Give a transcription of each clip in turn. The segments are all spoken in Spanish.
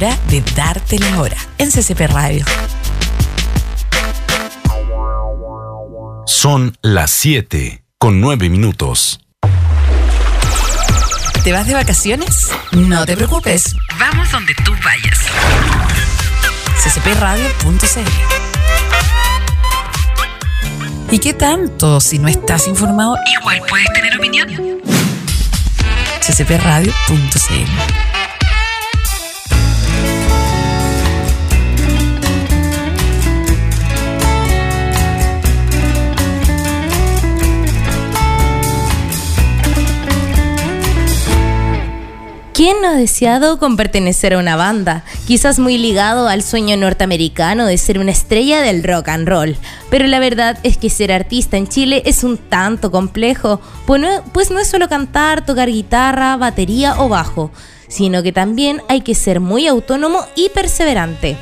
hora de darte la hora en CCP Radio. Son las 7 con 9 minutos. ¿Te vas de vacaciones? No te preocupes. Vamos donde tú vayas. ccpradio.cl ¿Y qué tanto? Si no estás informado, igual puedes tener opinión. ccpradio.cl ¿Quién no ha deseado con pertenecer a una banda? Quizás muy ligado al sueño norteamericano de ser una estrella del rock and roll. Pero la verdad es que ser artista en Chile es un tanto complejo, pues no, pues no es solo cantar, tocar guitarra, batería o bajo, sino que también hay que ser muy autónomo y perseverante.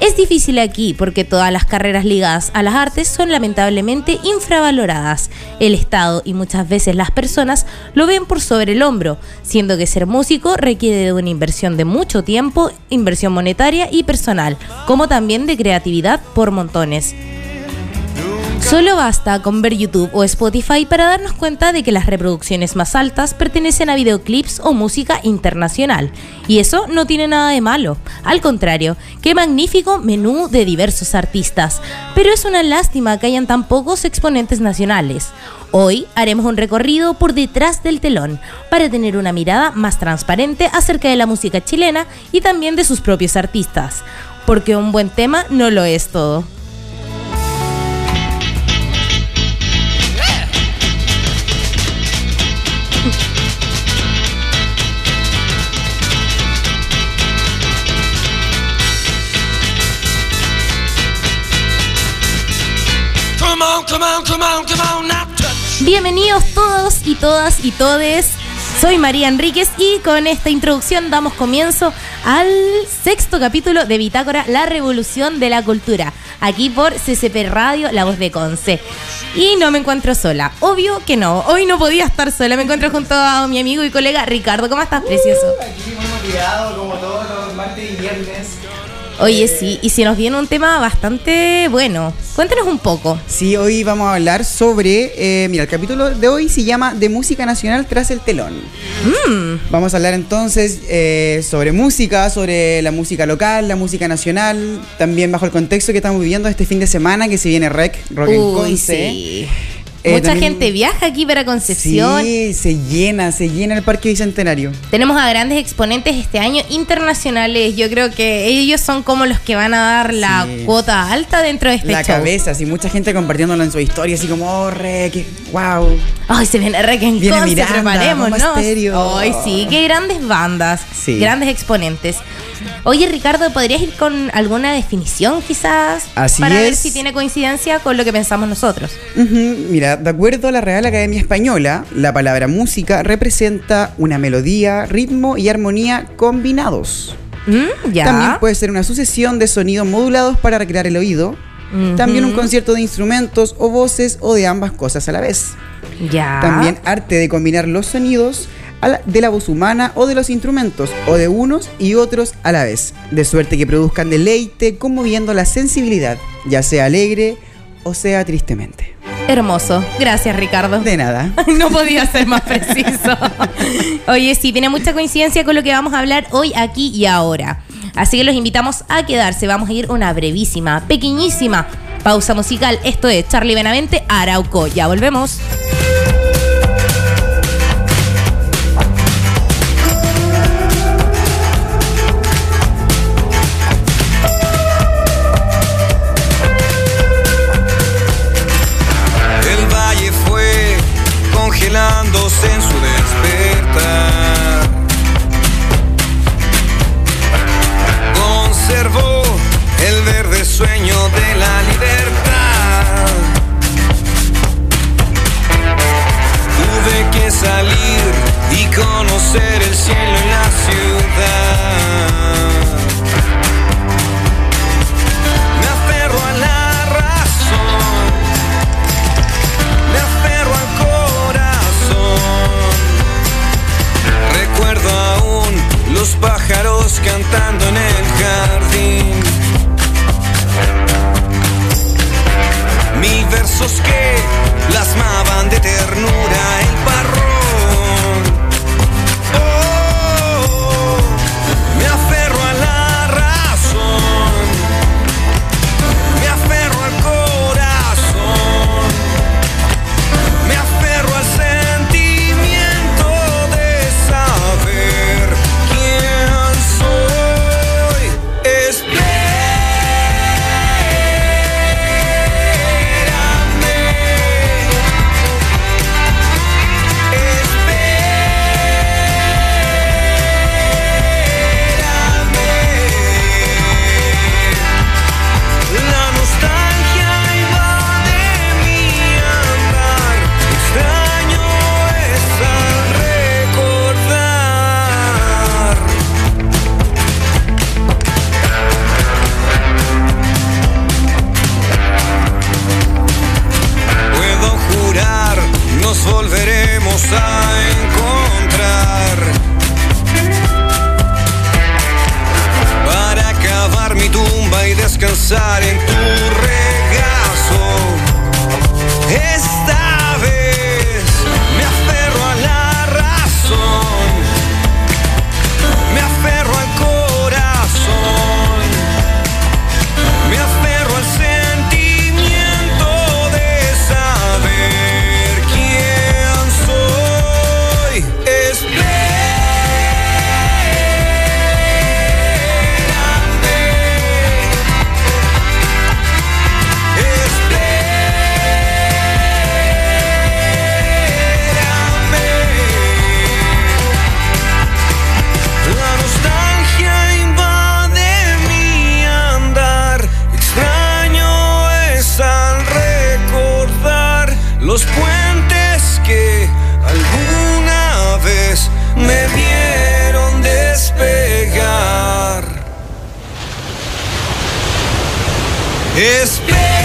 Es difícil aquí porque todas las carreras ligadas a las artes son lamentablemente infravaloradas. El Estado y muchas veces las personas lo ven por sobre el hombro, siendo que ser músico requiere de una inversión de mucho tiempo, inversión monetaria y personal, como también de creatividad por montones. Solo basta con ver YouTube o Spotify para darnos cuenta de que las reproducciones más altas pertenecen a videoclips o música internacional. Y eso no tiene nada de malo. Al contrario, qué magnífico menú de diversos artistas. Pero es una lástima que hayan tan pocos exponentes nacionales. Hoy haremos un recorrido por detrás del telón para tener una mirada más transparente acerca de la música chilena y también de sus propios artistas. Porque un buen tema no lo es todo. Bienvenidos todos y todas y todes. Soy María Enríquez y con esta introducción damos comienzo al sexto capítulo de Bitácora, La Revolución de la Cultura, aquí por CCP Radio, La Voz de Conce. Y no me encuentro sola, obvio que no, hoy no podía estar sola, me encuentro junto a mi amigo y colega Ricardo, ¿cómo estás, precioso? Aquí muy motivado, como todos los martes y viernes. Oye, sí, y se nos viene un tema bastante bueno. Cuéntanos un poco. Sí, hoy vamos a hablar sobre. eh, mira, el capítulo de hoy se llama De música nacional tras el telón. Mm, Vamos a hablar entonces eh, sobre música, sobre la música local, la música nacional, también bajo el contexto que estamos viviendo este fin de semana que se viene Rec, Rock en uy, Conce. sí. Eh, Mucha también- gente viaja aquí para Concepción. Sí, se llena, se llena el Parque Bicentenario. Tenemos a grandes exponentes este año internacionales. Yo creo que ellos son como los que van a dar la Sí. cuota alta dentro de este la show. cabeza, así mucha gente compartiéndolo en su historia, así como, oh, Rec, wow. Ay, se viene re que en Viene Miranda. Bomba Estéreo. Ay, sí, qué grandes bandas, Sí. grandes exponentes. Oye, Ricardo, ¿podrías ir con alguna definición quizás? Así para ver si tiene coincidencia con lo que pensamos nosotros. Ujú, Mira, de acuerdo a la Real Academia Española, la palabra música representa una melodía, ritmo y armonía combinados. Mm, ya. También puede ser una sucesión de sonidos modulados para recrear el oído. También un concierto de instrumentos o voces o de ambas cosas a la vez. Ya. También arte de combinar los sonidos la- de la voz humana o de los instrumentos, o de unos y otros a la vez, de suerte que produzcan deleite conmoviendo la sensibilidad, ya sea alegre o sea tristemente. Hermoso. Gracias, Ricardo. De nada. No podía ser más preciso. Oye, sí, tiene mucha coincidencia con lo que vamos a hablar hoy, aquí y ahora. Así que los invitamos a quedarse. Vamos a ir una brevísima, pequeñísima pausa musical. Esto es Charlie Benavente, Arauco. Ya volvemos. los que Ya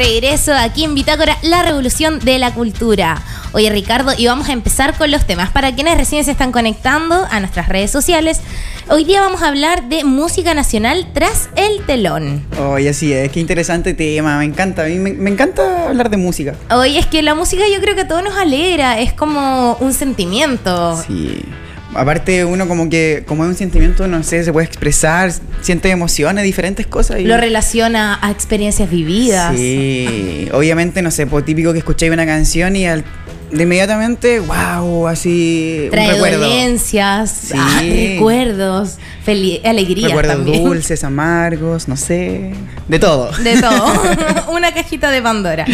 regreso aquí en Bitácora, la revolución de la cultura. Oye Ricardo, y vamos a empezar con los temas. Para quienes recién se están conectando a nuestras redes sociales, hoy día vamos a hablar de música nacional tras el telón. Oye, así es, qué interesante tema, me encanta, a mí me, me encanta hablar de música. Oye, es que la música yo creo que a todos nos alegra, es como un sentimiento. Sí. Aparte uno como que, como es un sentimiento, no sé, se puede expresar, siente emociones, diferentes cosas. y- Lo relaciona a experiencias vividas. Sí, obviamente, no sé, pues típico que escucháis una canción y al- de inmediatamente, wow, así Trae un recuerdo. dolencias, Sí. ah, recuerdos, alegrías Recuerdos también. dulces, amargos, no sé, de todo. De todo. Una cajita de Pandora.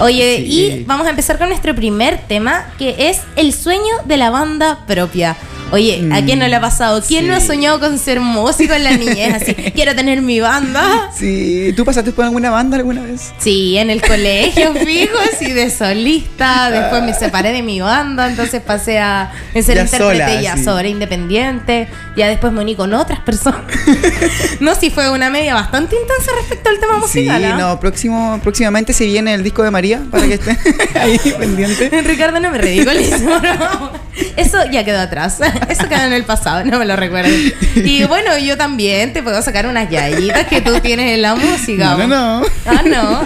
Oye, Sí. y vamos a empezar con nuestro primer tema, que es el sueño de la banda propia. Oye, ¿a quién no le ha pasado? ¿Quién no ha Mm, sí. soñado con ser músico en la niñez? Así, quiero tener mi banda. Sí, ¿tú pasaste por alguna banda alguna vez? Sí, en el colegio, fijo, así de solista. Después me separé de mi banda, entonces pasé a ser Ya intérprete sola, ya sí. sobre independiente. Ya después me uní con otras personas. no, sí, fue una media bastante intensa respecto al tema musical. sí, ¿ah? no, próximo, próximamente se viene el disco de María para que esté ahí pendiente. Ricardo, no me ridiculizo. no. Eso ya quedó atrás. Eso quedó en el pasado, no me lo recuerdo. Y bueno, yo también te puedo sacar unas yayitas que tú tienes en la música. No, no, no. Ah, no.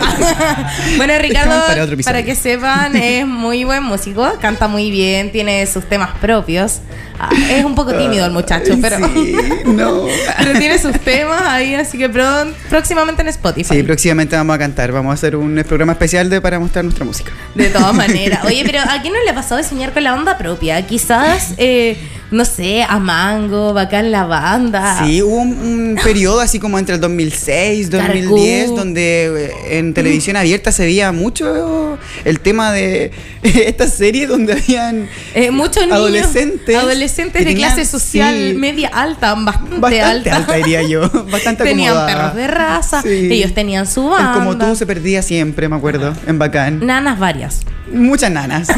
bueno, Ricardo, para que sepan, es muy buen músico, canta muy bien, tiene sus temas propios. Ah, es un poco tímido el muchacho, pero, Sí, no. pero tiene sus temas ahí, así que pron- próximamente en Spotify. Sí, próximamente vamos a cantar, vamos a hacer un programa especial de, para mostrar nuestra música. De todas maneras. Oye, pero ¿a quién no le ha pasado de soñar con la banda propia? Quizás, eh, no sé, a Mango, bacán la banda. Sí, hubo un, un periodo así como entre el 2006, 2010, Carcú. donde eh, en televisión abierta se veía mucho el tema de esta serie donde habían Eh, muchos niños Adolescentes adolescentes de clase social sí. media alta, bastante, bastante alta. alta, diría yo, bastante tenían acomodada. perros de raza, Sí. ellos tenían su El banda. como tú se perdía siempre, me acuerdo, en Bacán. Nanas varias. Muchas nanas.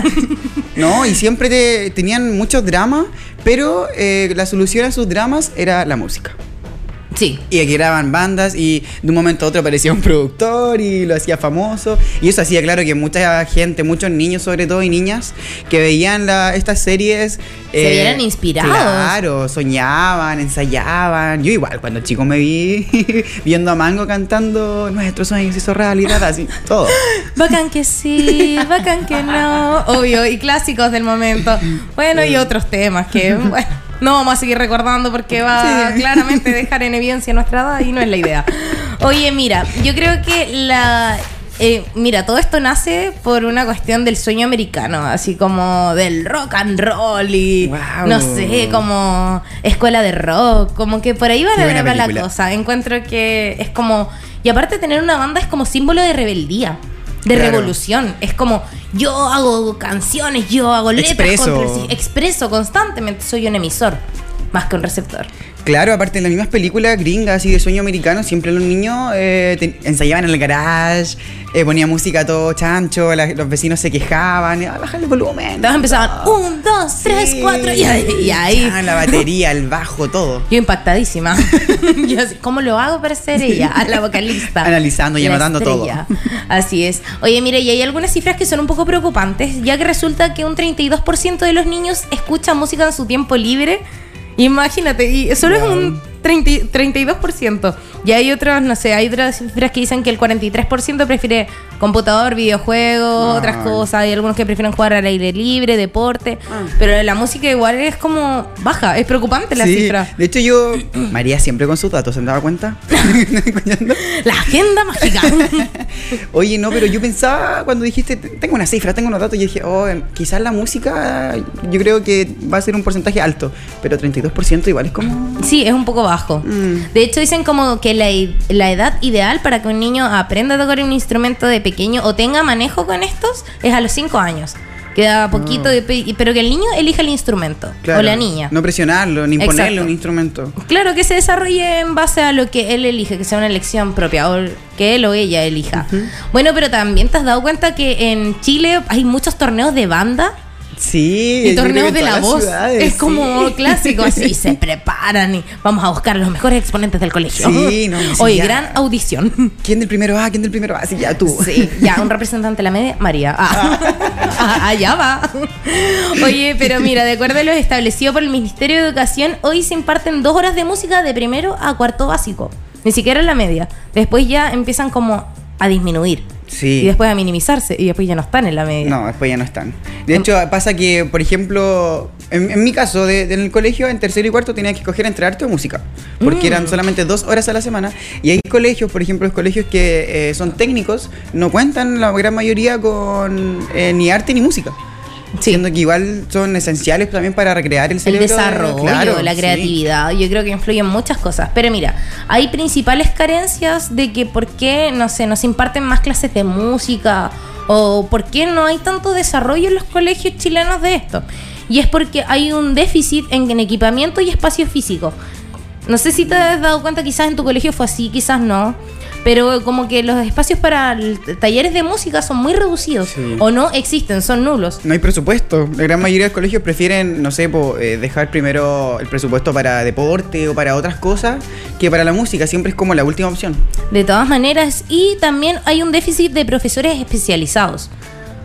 No, y siempre te- tenían muchos dramas, pero eh, la solución a sus dramas era la música. Sí. Y aquí graban bandas y de un momento a otro aparecía un productor y lo hacía famoso. Y eso hacía claro que mucha gente, muchos niños sobre todo y niñas, que veían la- estas series... eh, Se vieran inspirados. Claro, soñaban, ensayaban. Yo igual, cuando chico me vi viendo a Mango cantando Nuestros sueños hizo realidad, así, todo. Bacán que sí, bacán que no. Obvio, y clásicos del momento. Bueno, y otros temas que, bueno, no vamos a seguir recordando porque va a Sí. claramente dejar en evidencia nuestra edad y no es la idea. Oye, mira, yo creo que la. eh, mira, todo esto nace por una cuestión del sueño americano, así como del rock and roll y no sé, como escuela de rock, como que por ahí va buena la, cosa. Encuentro que es como. Y aparte, tener una banda es como símbolo de rebeldía de Claro. revolución. Es como yo hago canciones, yo hago letras, Expreso. contra- expreso constantemente, soy un emisor más que un receptor. Claro, aparte en las mismas películas gringas así de sueño americano, siempre los niños eh, te- ensayaban en el garage, eh, ponía música todo chancho, la- los vecinos se quejaban, ah, el volumen. Entonces empezaban, un, dos, tres, cuatro, y ahí, y ahí Ah, la batería, el bajo, todo. yo impactadísima. yo así, ¿cómo lo hago para ser ella? A la vocalista. Analizando y anotando todo. Así es. Oye, mire, y hay algunas cifras que son un poco preocupantes, ya que resulta que un 32% de los niños escuchan música en su tiempo libre. Imagínate, y solo es un 30 32%. Y hay otros, no sé, hay otras cifras que dicen que el 43% prefiere computador, videojuegos, Ah. otras cosas. Hay algunos que prefieren jugar al aire libre, deporte. Ah. Pero la música igual es como baja, es preocupante la Sí, cifra. De hecho, yo. María siempre con sus datos, ¿se han dado cuenta? La agenda mágica. Oye, no, pero yo pensaba cuando dijiste, tengo una cifra, tengo unos datos, y dije, oh, quizás la música, yo creo que va a ser un porcentaje alto, pero 32% igual es como. Sí, es un poco bajo. Mm. De hecho, dicen como que la, la edad ideal para que un niño aprenda a tocar un instrumento de pequeño o tenga manejo con estos es a los 5 años. Queda poquito, de pe- pero que el niño elija el instrumento o Ah. Claro, la niña. No presionarlo, ni ponerle Exacto. un instrumento. Claro, que se desarrolle en base a lo que él elige, que sea una elección propia o que él o ella elija. Bueno, pero también te has dado cuenta que en Chile hay muchos torneos de banda Sí. y torneos de la voz. ciudades, es sí. como clásico, así se preparan y vamos a buscar a los mejores exponentes del colegio. Sí, no, sí, Oye, ya. gran audición. ¿Quién del primero A? ¿Quién del primero A? Sí, ya tú. Sí, ya, un representante de la media, María. Ah. Ah, allá va. Oye, pero mira, de acuerdo a lo establecido por el Ministerio de Educación, hoy se imparten dos horas de música de primero a cuarto básico. Ni siquiera en la media. Después ya empiezan como a disminuir. Sí. Y después a minimizarse. Y después ya no están en la media. No, después ya no están. De hecho, pasa que, por ejemplo, en, en mi caso, de, de en el colegio, en tercero y cuarto tenía que escoger entre arte o música. Porque Mm. eran solamente dos horas a la semana. Y hay colegios, por ejemplo, los colegios que eh, son técnicos, no cuentan la gran mayoría con eh, ni arte ni música. Sí. Siendo que igual son esenciales también para recrear el el cerebro. de- desarrollo, claro, la sí. creatividad, yo creo que influyen muchas cosas. Pero mira, hay principales carencias de que por qué, no sé, nos imparten más clases de música o por qué no hay tanto desarrollo en los colegios chilenos de esto. Y es porque hay un déficit en equipamiento y espacio físico. No sé si te has dado cuenta, quizás en tu colegio fue así, quizás no. Pero como que los espacios para talleres de música son muy reducidos. Sí. O no existen, son nulos. No hay presupuesto. La gran mayoría de los colegios prefieren, no sé, po, eh, dejar primero el presupuesto para deporte o para otras cosas que para la música. Siempre es como la última opción. De todas maneras, y también hay un déficit de profesores especializados.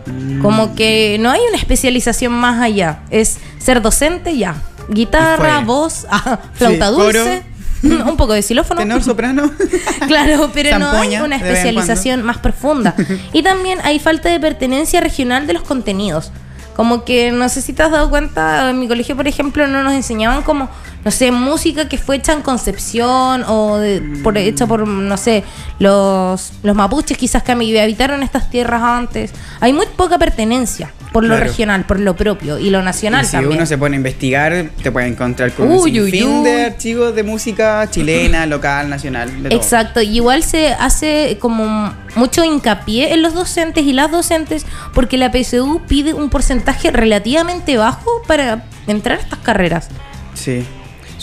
Mm. Como que no hay una especialización más allá. Es ser docente ya. Guitarra, voz, ah, flauta Sí, dulce, un poco de xilófono. Tenor, soprano. Claro, pero no hay una especialización más profunda. Y también hay falta de pertenencia regional de los contenidos. Como que no sé si te has dado cuenta, en mi colegio, por ejemplo, no nos enseñaban como, no sé, música que fue hecha en Concepción o de- por, hecha por, no sé, los, los mapuches quizás que habitaron estas tierras antes. Hay muy poca pertenencia por lo Claro. regional, por lo propio y lo nacional Y si también. uno se pone a investigar, te puede encontrar con un Uy, uy, sinfín uy. de archivos de música chilena, local, nacional, de todo. Exacto, y igual se hace como mucho hincapié en los docentes y las docentes porque la PSU pide un porcentaje relativamente bajo para entrar a estas carreras. Sí.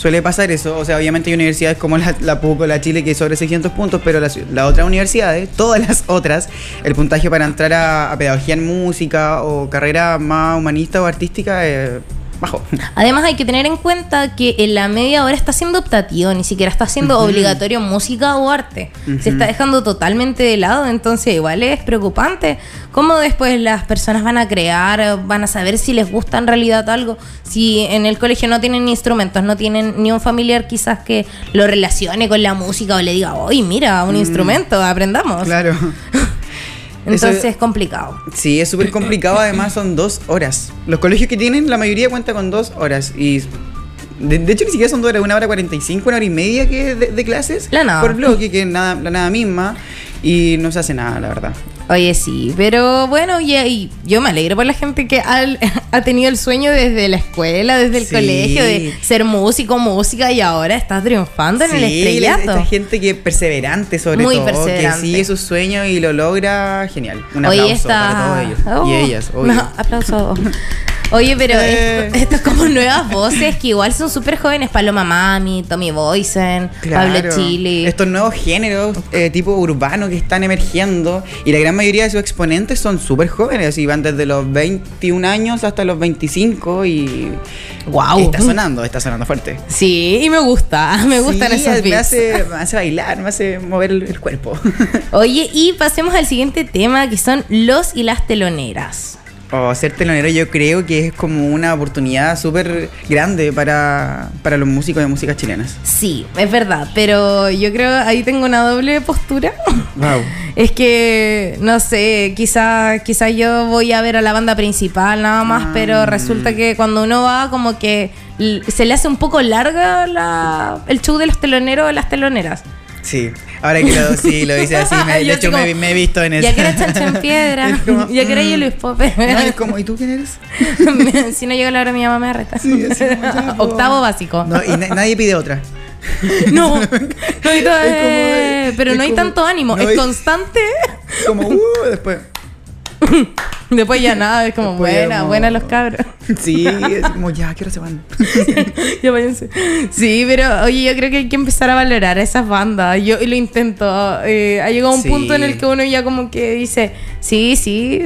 Suele pasar eso, o sea, obviamente hay universidades como la, la PUC o la Chile que sobre 600 puntos, pero las las otras universidades, todas las otras, el puntaje para entrar a, a pedagogía en música o carrera más humanista o artística es bajo. Además hay que tener en cuenta que en la media ahora está siendo optativo, ni siquiera está siendo obligatorio música o arte. Se está dejando totalmente de lado, entonces igual es preocupante cómo después las personas van a crear, van a saber si les gusta en realidad algo, si en el colegio no tienen instrumentos, no tienen ni un familiar quizás que lo relacione con la música o le diga, oye, mira, un instrumento, aprendamos. Claro. Entonces Eso- es complicado. Sí, es súper complicado, además son dos horas. Los colegios que tienen, la mayoría cuenta con dos horas. Y de, de hecho ni siquiera son dos horas, una hora cuarenta y cinco, una hora y media que de, de clases La nada. por bloque, que es nada, la nada misma. Y no se hace nada, la verdad. Oye, sí, pero bueno, y, y yo me alegro por la gente que ha, ha tenido el sueño desde la escuela, desde el Sí. colegio, de ser músico, música, y ahora está triunfando en el Sí, estrellato. Esta gente que es perseverante sobre Muy todo, perseverante. que sigue sus sueños y lo logra, genial. Un aplauso está... para todos ellos. Oh, y ellas, obvio. no, aplauso. Oye, pero Eh. esto, esto es como nuevas voces que igual son súper jóvenes. Paloma Mami, Tommy Boysen, Pablo. Chile. Estos nuevos géneros eh, tipo urbano que están emergiendo y la gran mayoría de sus exponentes son súper jóvenes y van desde los 21 años hasta los 25 y Guau. está sonando, está sonando fuerte. Sí, y me gusta, me gustan Sí, esos me hace, me hace bailar, me hace mover el, el cuerpo. Oye, y pasemos al siguiente tema que son los y las teloneras. O ser telonero yo creo que es como una oportunidad súper grande para, para los músicos de músicas chilenas. Sí, es verdad, pero yo creo ahí tengo una doble postura. Wow. Es que, no sé, quizá, quizá yo voy a ver a la banda principal nada más, Ah. pero resulta que cuando uno va como que se le hace un poco larga la, el show de los teloneros o las teloneras. Sí, ahora que lo, sí, lo dice así, me- de hecho me, he visto en eso. Ya que era chancha en piedra, como, ya que era mm. yo Luis Pope. No, es como, ¿y tú quién eres? si no llega la hora mi mamá me reta. Sí, así como. Octavo básico. No, y na- nadie pide otra. No, no hay to- pero no hay como- tanto ánimo, no es hay- constante. Como, uh, después. Después ya nada, es como Después buena, como- buena los cabros. Sí, es como, ya, ¿qué hora se van? ya váyanse. Sí, pero oye, yo creo que hay que empezar a valorar a esas bandas. Yo lo intento. Eh, ha llegado un Sí. punto en el que uno ya como que dice, sí, sí,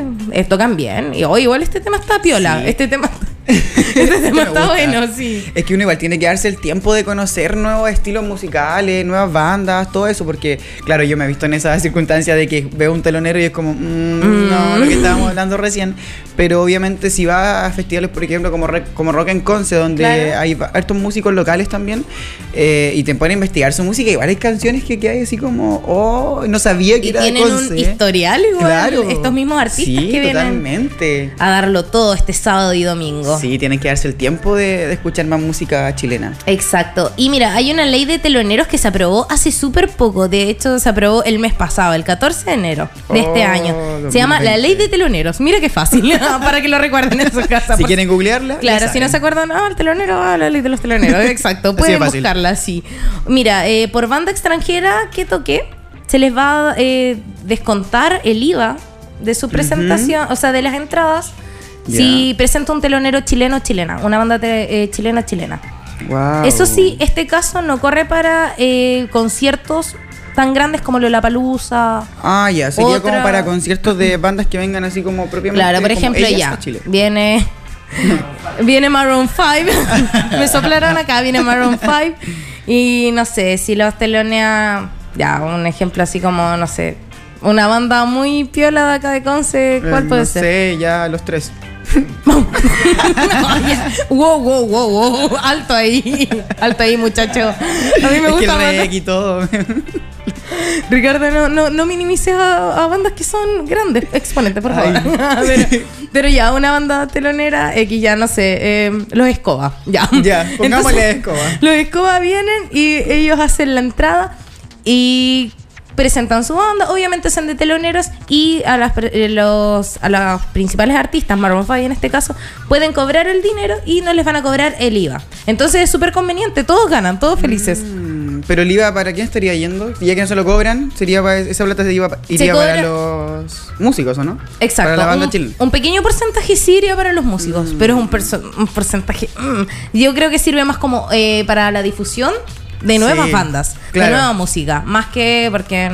tocan bien. Y oye, igual este tema está piola. Sí. Este tema, este tema está gusta. bueno, sí. Es que uno igual tiene que darse el tiempo de conocer nuevos estilos musicales, nuevas bandas, todo eso, porque, claro, yo me he visto en esa circunstancia de que veo un telonero y es como, mm, no, lo que estábamos hablando recién, pero obviamente si vas a festivales, por ejemplo, como, como Rock en Conce, donde Claro. hay hartos músicos locales también, eh, y te ponen a investigar su música, igual hay canciones que, que hay así como, oh, no sabía que Y era de tienen un Conce. historial igual, Claro. estos mismos artistas sí, que vienen totalmente. a darlo todo este sábado y domingo. Sí, tienen que darse el tiempo de, de escuchar más música chilena. Exacto. Y mira, hay una ley de teloneros que se aprobó hace súper poco. De hecho, se aprobó el mes pasado, el 14 de enero de este Oh, año. Se llama la 2020. ley de teloneros. Mira qué fácil, para que lo recuerden en su casa. Si quieren googlearla, Claro, si no se acuerdan, ah, el telonero, ah, la ley de los teloneros. Exacto, pueden buscarla así. Mira, eh, por banda extranjera que toque, se les va a eh, descontar el IVA de su presentación, o sea, de las entradas, si presenta un telonero chileno o chilena, una banda te- eh, chilena chilena. Wow. Eso sí, este caso no corre para conciertos tan grandes como Lollapalooza. Ah, ya, sería Otra- como para conciertos de bandas que vengan así como propiamente. Claro, por ejemplo, ya viene viene Maroon 5. Me soplaron acá, viene Maroon 5 y no sé, si los telonea ya un ejemplo así como no sé, una banda muy piola de acá de Conce, ¿cuál Eh, puede no ser? sé, ya los tres. wow, wow, wow, wow, alto ahí, alto ahí, muchacho. A mí me es que gusta el rec y todo. Ricardo, no, no, no minimices a, a bandas que son grandes. Exponente, por favor. Pero, pero ya, una banda telonera X, ya no sé, eh, los Escoba. Ya, Ya, pongámosle Escoba. Los Escoba vienen y ellos hacen la entrada y presentan su banda, obviamente son de teloneros y a las, eh, los, a los principales artistas, Maroon 5 en este caso, pueden cobrar el dinero y no les van a cobrar el IVA. Entonces es súper conveniente, todos ganan, todos felices. Mm, Pero el IVA, ¿para quién estaría yendo? Ya que no se lo cobran, sería para, esa plata se iba, iría cobra- para los músicos, ¿o no? Exacto. Para la banda un, un pequeño porcentaje sí iría para los músicos, pero es un, un porcentaje. mm, yo creo que sirve más como eh, para la difusión de nuevas Sí, bandas, claro. de nueva música, más que porque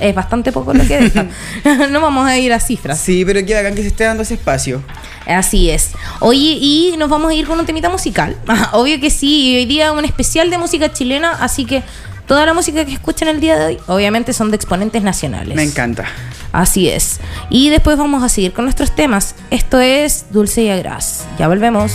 es bastante poco lo que dejan. no vamos a ir a cifras. Sí, pero qué bacán que se esté dando ese espacio. Así es. Oye, y nos vamos a ir con un temita musical. Obvio que sí, hoy día un especial de música chilena, así que toda la música que escuchan el día de hoy, obviamente son de exponentes nacionales. Me encanta. Así es. Y después vamos a seguir con nuestros temas. Esto es Dulce y Agraz. Ya volvemos.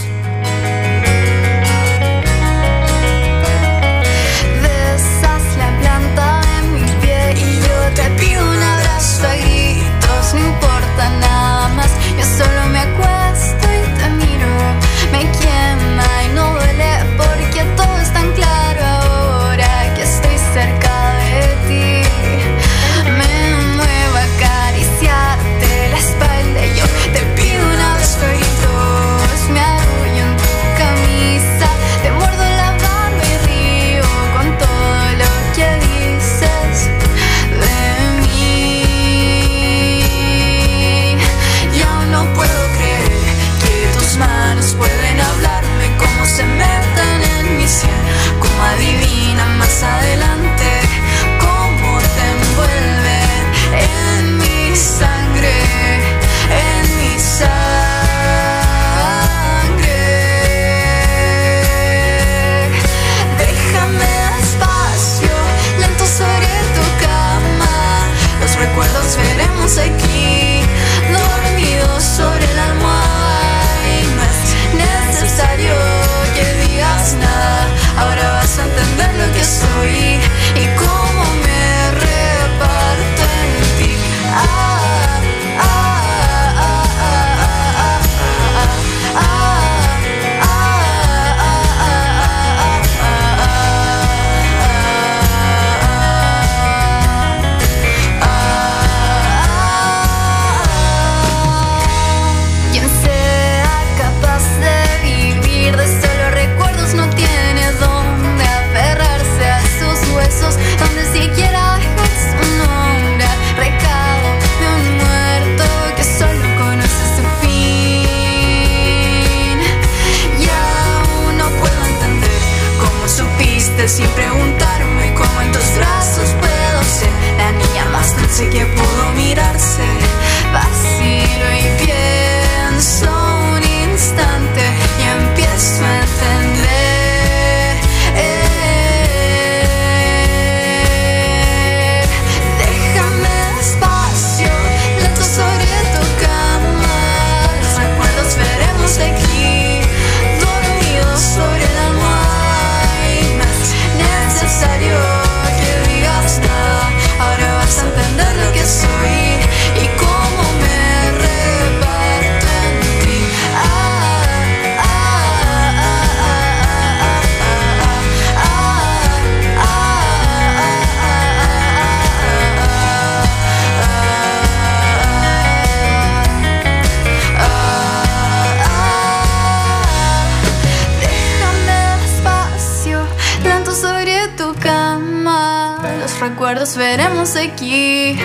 Recuerdos veremos aquí,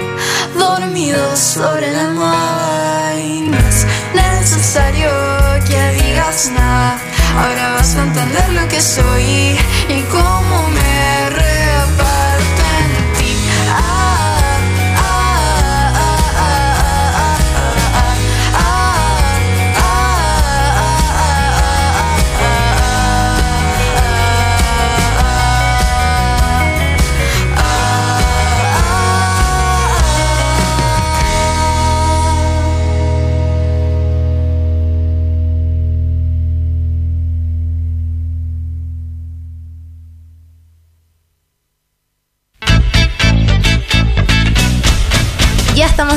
dormidos sobre la almohada. Y no es necesario que digas nada. Ahora vas a entender lo que soy y cómo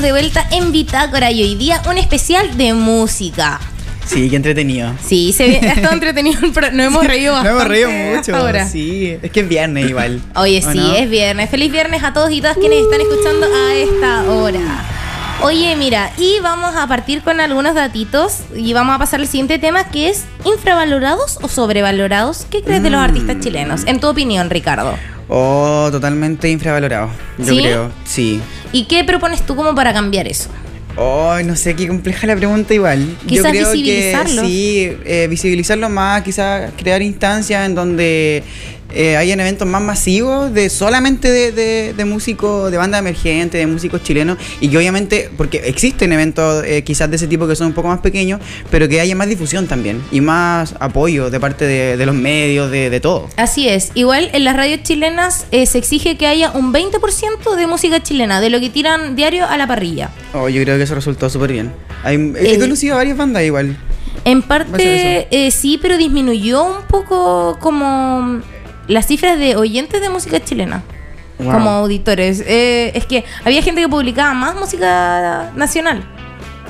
estamos de vuelta en Bitácora y hoy día un especial de música. Sí, qué entretenido. Sí, se ve- ha estado entretenido, pero nos hemos reído bastante. hemos reído mucho. Ahora. Sí, es que es viernes igual. Oye, ¿o sí, no? es viernes. Feliz viernes a todos y todas quienes están escuchando a esta hora. Oye, mira, y vamos a partir con algunos datitos y vamos a pasar al siguiente tema que es infravalorados o sobrevalorados. ¿Qué crees de los Mm. artistas chilenos? En tu opinión, Ricardo. Oh, totalmente infravalorado. Yo ¿Sí? creo, sí. ¿Y qué propones tú como para cambiar eso? Oh, no sé, qué compleja la pregunta igual. Quizás Yo creo visibilizarlos. que sí, eh, visibilizarlo más, quizás crear instancias en donde eh, hayan eventos más masivos de solamente de, de, de músicos, de banda emergente, de músicos chilenos, y que obviamente, porque existen eventos eh, quizás de ese tipo que son un poco más pequeños, pero que haya más difusión también, y más apoyo de parte de, de los medios, de, de todo. Así es. Igual en las radios chilenas eh, se exige que haya un 20% de música chilena, de lo que tiran diario a la parrilla. Oh, yo creo que eso resultó súper bien. Hay, he conocido a varias bandas igual. En parte eh, sí, pero disminuyó un poco como las cifras de oyentes de música chilena. Wow. Como auditores. Eh, es que había gente que publicaba más música nacional.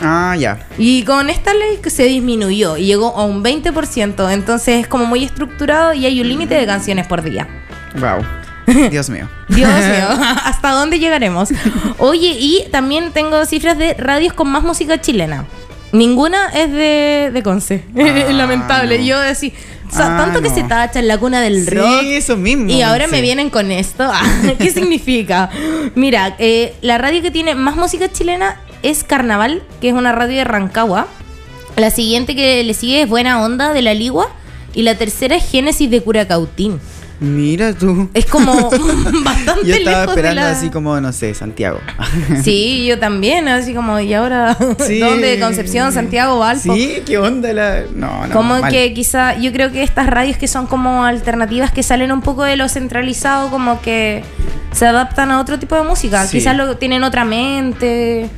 Ah, ya. Y con esta ley que se disminuyó y llegó a un 20%. Entonces es como muy estructurado y hay un límite de canciones por día. Wow. Dios mío. Dios mío, ¿hasta dónde llegaremos? Oye, y también tengo cifras de radios con más música chilena. Ninguna es de, de Conce. Ah, Lamentable. no. Yo decía, o sea, Ah, tanto que se tacha en la cuna del rock. Sí, eso mismo. Y ahora me vienen con esto. Ah, ¿Qué significa? Mira, eh, la radio que tiene más música chilena es Carnaval, que es una radio de Rancagua. La siguiente que le sigue es Buena Onda de La Ligua. Y la tercera es Génesis de Curacautín. Mira tú. Es como bastante Yo estaba lejos de esperando la- así como, no sé, Santiago. Sí, yo también, así como, ¿y ahora Sí. dónde? Concepción, Santiago, Valpo. Sí, ¿qué onda la...? No, no, Como mal. que quizá, yo creo que estas radios que son como alternativas que salen un poco de lo centralizado, como que se adaptan a otro tipo de música. Sí. Quizás lo, tienen otra mente.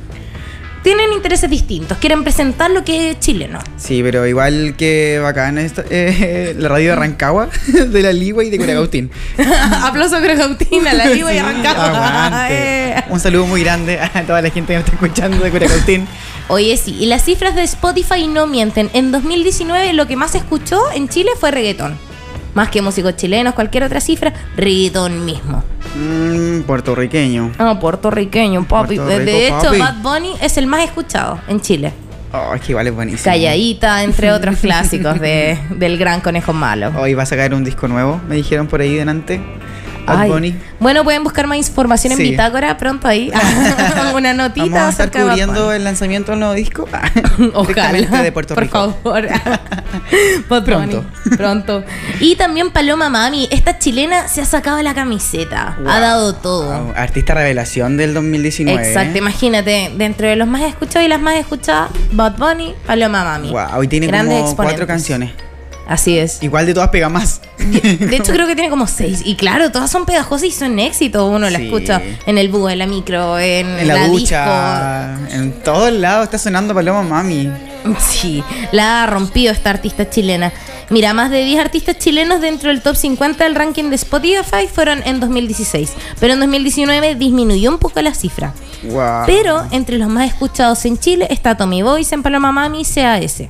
Tienen intereses distintos, quieren presentar lo que es chileno. Sí, pero igual que bacán eh, la radio de Rancagua, de la Ligua y de Curacautín. Aplauso a Crocautina, la vivo y Sí, aguante. Eh. Un saludo muy grande a toda la gente que me está escuchando de Curacautín. Oye, sí, y las cifras de Spotify no mienten. En 2019 lo que más se escuchó en Chile fue reggaetón. Más que músicos chilenos, cualquier otra cifra, reggaetón mismo. Mm, puertorriqueño. Ah, puertorriqueño, papi. Puerto de hecho, papi. Bad Bunny es el más escuchado en Chile. Oh, es que igual es buenísimo. Calladita, entre otros clásicos de, del gran conejo malo. Hoy va a sacar un disco nuevo, me dijeron por ahí delante. Ay. Bunny. Bueno, pueden buscar más información en Sí. Bitácora pronto ahí. Una notita Vamos a estar cubriendo el lanzamiento del nuevo disco. Ojalá. De Puerto Por Rico. favor. Bad Pronto. Bunny, Pronto. Y también Paloma Mami. Esta chilena se ha sacado la camiseta. Ha dado todo. Wow, Artista revelación del 2019. Exacto, imagínate, dentro de los más escuchados y las más escuchadas, Bad Bunny, Paloma Mami. Wow, hoy tiene Grandes como cuatro canciones. Así es. Igual de todas pega más. De hecho, creo que tiene como seis. Y claro, todas son pegajosas y son éxito. Uno la escucha en el bus, en la micro, en, En la, ducha, disco. en todos lados está sonando Paloma Mami. Sí, la ha rompido esta artista chilena. Mira, más de 10 artistas chilenos dentro del top 50 del ranking de Spotify fueron en 2016. Pero en 2019 disminuyó un poco la cifra. Wow. Pero entre los más escuchados en Chile está Tommy Boyce en Paloma Mami y CAS.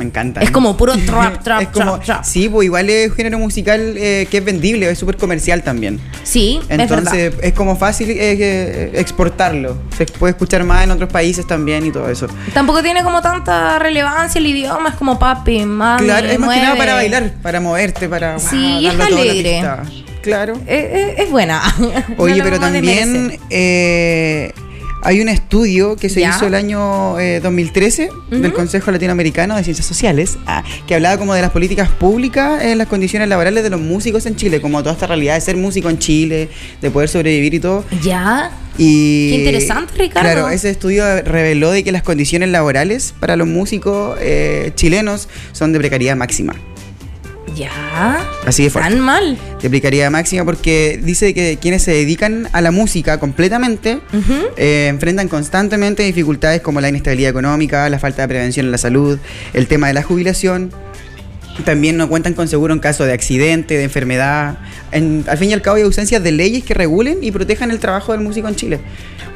Me encanta. Es como puro trap, trap, Es como- trap, trap. Sí, pues igual es un género musical eh, que es vendible, es súper comercial también. Sí. Entonces es, como fácil eh, eh, exportarlo. Se puede escuchar más en otros países también y todo eso. Tampoco tiene como tanta relevancia el idioma, es como papi, mami. claro, es más que nada para bailar, para moverte, para. Sí, wow, y es alegre. Claro. Eh, es buena. Oye, No pero también eh, hay un estudio que se Ya. hizo el año eh, 2013 del Ujú. Consejo Latinoamericano de Ciencias Sociales, ah, que hablaba como de las políticas públicas en las condiciones laborales de los músicos en Chile, como toda esta realidad de ser músico en Chile, de poder sobrevivir y todo. Ya. Y, Qué interesante, Ricardo. Claro, ese estudio reveló de que las condiciones laborales para los músicos eh, chilenos son de precariedad máxima. Ya. Así de fuerte. Tan mal. De precariedad máxima porque dice que quienes se dedican a la música completamente eh, enfrentan constantemente dificultades como la inestabilidad económica, la falta de prevención en la salud, el tema de la jubilación. También no cuentan con seguro en caso de accidente, de enfermedad. En- al fin y al cabo hay ausencias de leyes que regulen y protejan el trabajo del músico en Chile.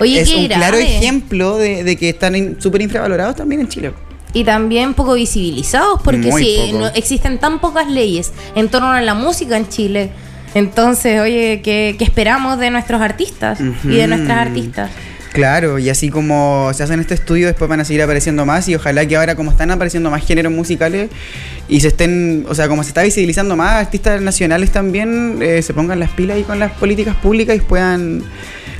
Oye, es un claro ejemplo de, de que están súper infravalorados también en Chile. Y también poco visibilizados, porque Muy si poco. no, existen tan pocas leyes en torno a la música en Chile, entonces, oye, ¿qué, qué esperamos de nuestros artistas y de nuestras artistas? Claro, y así como se hacen este estudio, después van a seguir apareciendo más y ojalá que ahora como están apareciendo más géneros musicales y se estén, o sea, como se está visibilizando más artistas nacionales también, eh, se pongan las pilas ahí con las políticas públicas y puedan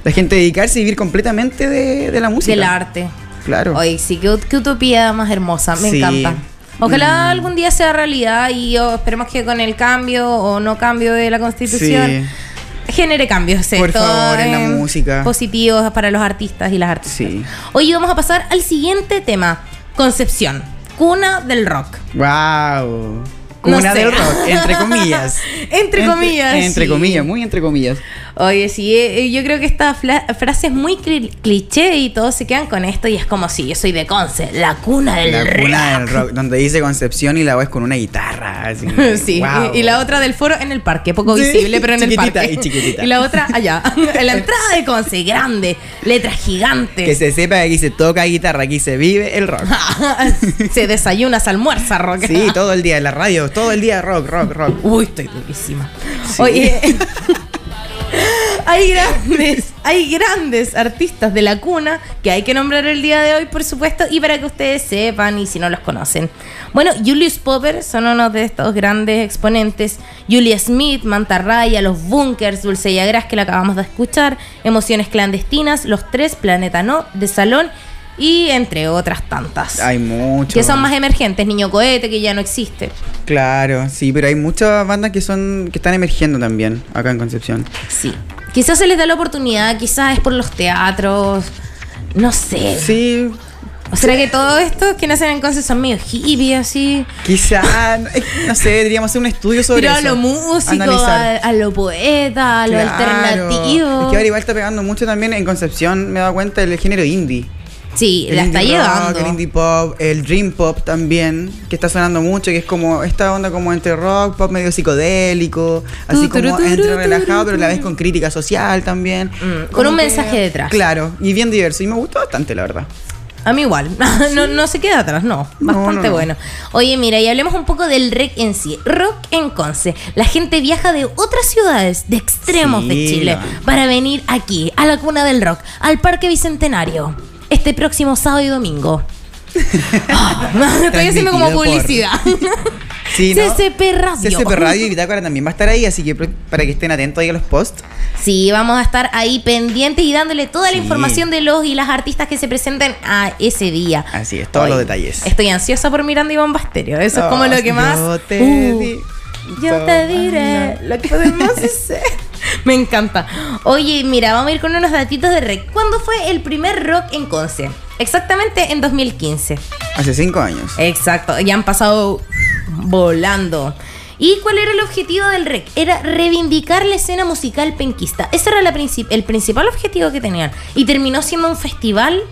la gente dedicarse y vivir completamente de, de la música. Del arte. Claro. Oye, sí, qué, qué utopía más hermosa, me Sí. encanta. Ojalá Mm. algún día sea realidad y oh, esperemos que con el cambio o no cambio de la constitución genere cambios. Por esto, favor, en la eh, música. Positivos para los artistas y las artistas. Sí. Hoy vamos a pasar al siguiente tema, Concepción, cuna del rock. Wow. No sé. del rock, entre comillas. Entre comillas, Entre sí. comillas, muy entre comillas. Oye, sí, eh, yo creo que esta frase es muy cli- cliché y todos se quedan con esto y es como si yo soy de Conce, la cuna del La rock. cuna del rock, donde dice Concepción y la voz con una guitarra. Así. Sí, Wow. y, y la otra del foro en el parque, poco Sí, visible, pero en el parque. y chiquitita. Y la otra allá, en la entrada de Conce, grande, letras gigantes. Que se sepa que aquí se toca guitarra, aquí se vive el rock. se desayuna, se almuerza, rock. Sí, todo el día en la radio, todo el día rock, rock, rock. Uy, estoy durísima. Sí. Oye, hay grandes, hay grandes artistas de la cuna que hay que nombrar el día de hoy, por supuesto, y para que ustedes sepan y si no los conocen. Bueno, Julius Popper son uno de estos grandes exponentes. Julia Smith, Mantarraya, Los Bunkers, Dulce y Agras, que la acabamos de escuchar, Emociones Clandestinas, Los Tres, Planeta No, De Salón y entre otras tantas. Hay mucho. que son más emergentes, Niño Cohete, que ya no existe. Claro, sí, pero hay muchas bandas que son que están emergiendo también acá en Concepción. Sí. Quizás se les da la oportunidad, quizás es por los teatros, no sé. Sí, ¿O será que todo esto que nacen en Conce son medio hippie así? quizá, no sé, deberíamos hacer un estudio sobre Pero a eso. lo músico, a, lo poeta, a lo alternativo. Es que ahora igual está pegando mucho también en Concepción, me he dado cuenta, el género indie. Sí, El la está rock, llevando. el indie pop, el dream pop también, que está sonando mucho, que es como esta onda como entre rock, pop medio psicodélico, así como entre relajado, pero a la vez con crítica social también. Mm, con un que- mensaje detrás. Claro, y bien diverso. Y me gustó bastante, la verdad. A mí igual. no, no se queda atrás, no. Bastante no, no. bueno. Oye, mira, y hablemos un poco del rec en sí. Rock en Conce. La gente viaja de otras ciudades, de extremos de Chile, para venir aquí, a la cuna del rock, al Parque Bicentenario. Este próximo sábado y domingo. Ah, Estoy haciendo como publicidad. Sí, ¿no? CCP Radio. CCP Radio y Bitácora también va a estar ahí, así que para que estén atentos ahí a los posts. Sí, vamos a estar ahí pendientes y dándole toda Sí. la información de los y las artistas que se presenten a ese día. Así es, todos Hoy los detalles. Estoy ansiosa por Miranda y Bombasterio. Eso es como lo que más. Yo te Uh, yo te diré lo que podemos hacer. Me encanta. Oye, mira, vamos a ir con unos datitos de rec. ¿Cuándo fue el primer rock en Conce? Exactamente en 2015. Hace cinco años. Exacto, ya han pasado volando. ¿Y cuál era el objetivo del REC? Era reivindicar la escena musical penquista. Ese era la princip- el principal objetivo que tenían. Y terminó siendo un festival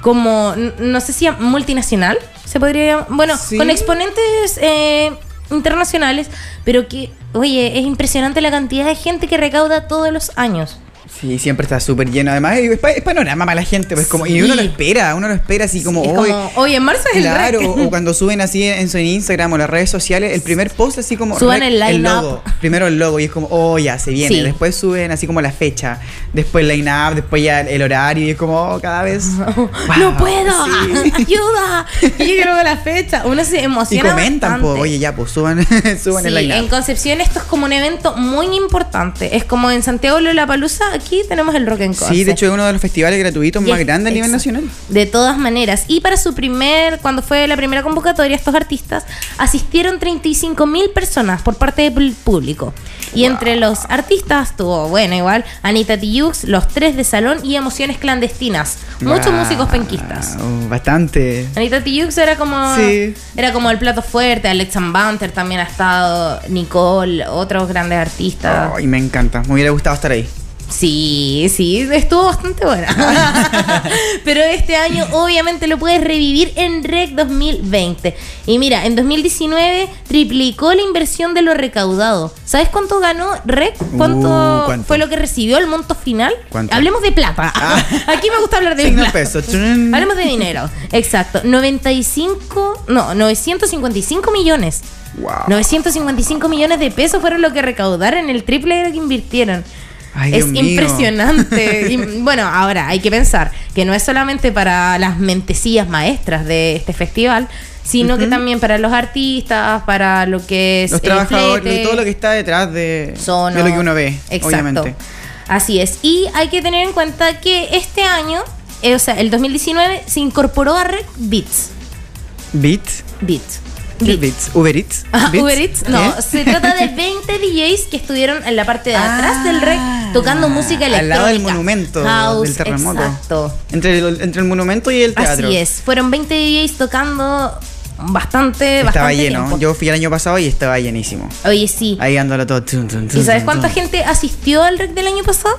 como, no sé si multinacional, se podría llamar. Bueno, Sí. con exponentes eh, internacionales, pero que, oye, es impresionante la cantidad de gente que recauda todos los años. Sí, siempre está súper lleno. Además, es, pa- es panorama para la gente. Pues como, y uno lo espera, uno lo espera así como, "Hoy". como, oye, en marzo es el Claro, o cuando suben así en su Instagram o las redes sociales, el primer post así como Suban rec- el logo. Primero el logo y es como, oh, ya se viene. Sí. Después suben así como la fecha, después el line-up, después ya el horario y es como, oh, cada vez. ¡No Wow, puedo! ¡Ayuda! Y yo la fecha. Uno se Y emociona. comentan, bastante. pues, oye, ya, pues suban, suban el Sí, en line-up. Concepción esto es como un evento muy importante. Es como en Santiago Lollapalooza, aquí tenemos el Rock en Conce. Sí, de hecho es uno de los festivales gratuitos más es- grandes a nivel nacional. De todas maneras. Y para su primer, cuando fue la primera convocatoria, estos artistas asistieron 35 mil personas por parte del público. Y entre los artistas tuvo, bueno, igual, Anita Tijoux, Los Tres de Salón y Emociones Clandestinas. Muchos Wow, músicos penquistas. Bastante. Anita Tijoux era como Sí. era como el plato fuerte, Alex Banter también ha estado, Nicole, otros grandes artistas. Ay, me encanta. Me hubiera gustado estar ahí. Sí, sí, estuvo bastante buena. Pero este año obviamente lo puedes revivir en REC 2020. Y mira, en 2019 triplicó la inversión de lo recaudado. ¿Sabes cuánto ganó REC? ¿Cuánto, Uh, ¿cuánto? fue lo que recibió el monto final? ¿Cuánto? Hablemos de plata. Ah. Aquí me gusta hablar de Signo plata. peso. Chun. Hablemos de dinero. Exacto. 95, no, 955 millones. Wow. 955 millones de pesos fueron lo que recaudaron, el triple de lo que invirtieron. Ay, es Dios impresionante. Y, bueno, ahora hay que pensar que no es solamente para las mentecillas maestras de este festival, sino que también para los artistas, para lo que es Los el trabajadores flete, todo lo que está detrás de, sono. de lo que uno ve, Exacto. obviamente. Así es. Y hay que tener en cuenta que este año, eh, o sea, el 2019, se incorporó a Red Beats. Beat. Beats. ¿Qué Beats. Uber Eats. Ah, Beats? Uber Eats, no, ¿Qué? se trata de 20 DJs que estuvieron en la parte de atrás Ah, del rec tocando música electrónica. Al lado del monumento House, del terremoto. Exacto. Entre el, entre el monumento y el teatro. Así es. Fueron 20 DJs tocando bastante, Estaba bastante lleno. tiempo. Yo fui el año pasado y estaba llenísimo. Oye, sí. Ahí dándolo todo. Tun, tun, tun, ¿Y sabes cuánta gente asistió al rec del año pasado?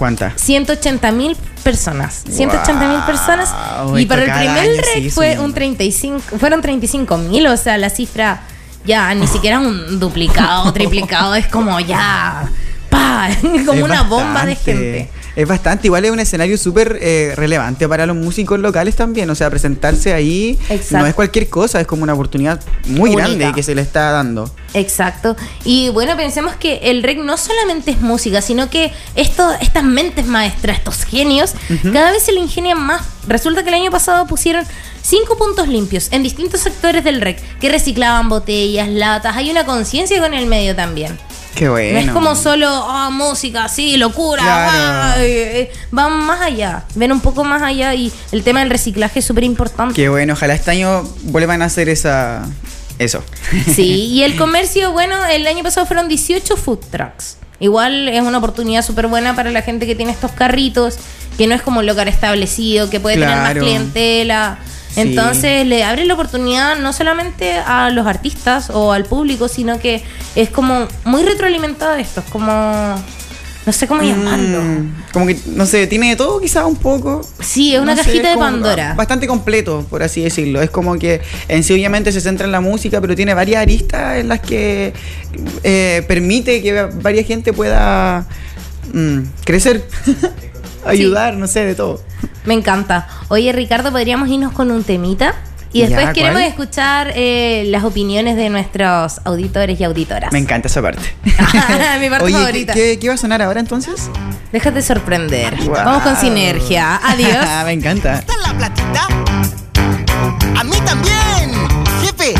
¿Cuánta? 180 mil personas. 180 mil Wow, personas. Y para el primer rec fue subiendo. un 35, fueron 35 mil, o sea, la cifra ya ni siquiera un duplicado, triplicado, es como ya, pa, como Es una bomba de gente. Es bastante, igual es un escenario súper eh, relevante para los músicos locales también. O sea, presentarse ahí Exacto. no es cualquier cosa, es como una oportunidad muy Única. grande que se le está dando. Exacto. Y bueno, pensemos que el rec no solamente es música, sino que esto, estas mentes maestras, estos genios, cada vez se le ingenian más. Resulta que el año pasado pusieron cinco puntos limpios en distintos sectores del rec, que reciclaban botellas, latas. Hay una conciencia con el medio también. Qué bueno. No es como solo ah, música, sí, locura, Claro. ah, eh, eh, van más allá, ven un poco más allá y el tema del reciclaje es súper importante. Qué bueno, ojalá este año vuelvan a hacer esa eso. Sí, y el comercio, bueno, el año pasado fueron 18 food trucks. Igual es una oportunidad súper buena para la gente que tiene estos carritos, que no es como un lugar establecido, que puede tener más clientela. Sí. Entonces le abre la oportunidad no solamente a los artistas o al público, sino que es como muy retroalimentado esto, es como... No sé cómo llamarlo. Mm, como que, no sé, tiene de todo quizá un poco. Sí, es una No sé, cajita de Pandora. Bastante completo, por así decirlo. Es como que en sí obviamente se centra en la música, pero tiene varias aristas en las que eh, permite que varias gente pueda mm, crecer, ayudar, no sé, de todo. Me encanta. Oye, Ricardo, podríamos irnos con un temita. Y después queremos escuchar eh, las opiniones de nuestros auditores y auditoras. Me encanta esa parte. Mi parte Oye, ¿qué- favorita. ¿qué, qué va a sonar ahora entonces? Déjate sorprender. Wow. Vamos con sinergia. Adiós. Me encanta. ¿Está la platita? A mí también. Jefe,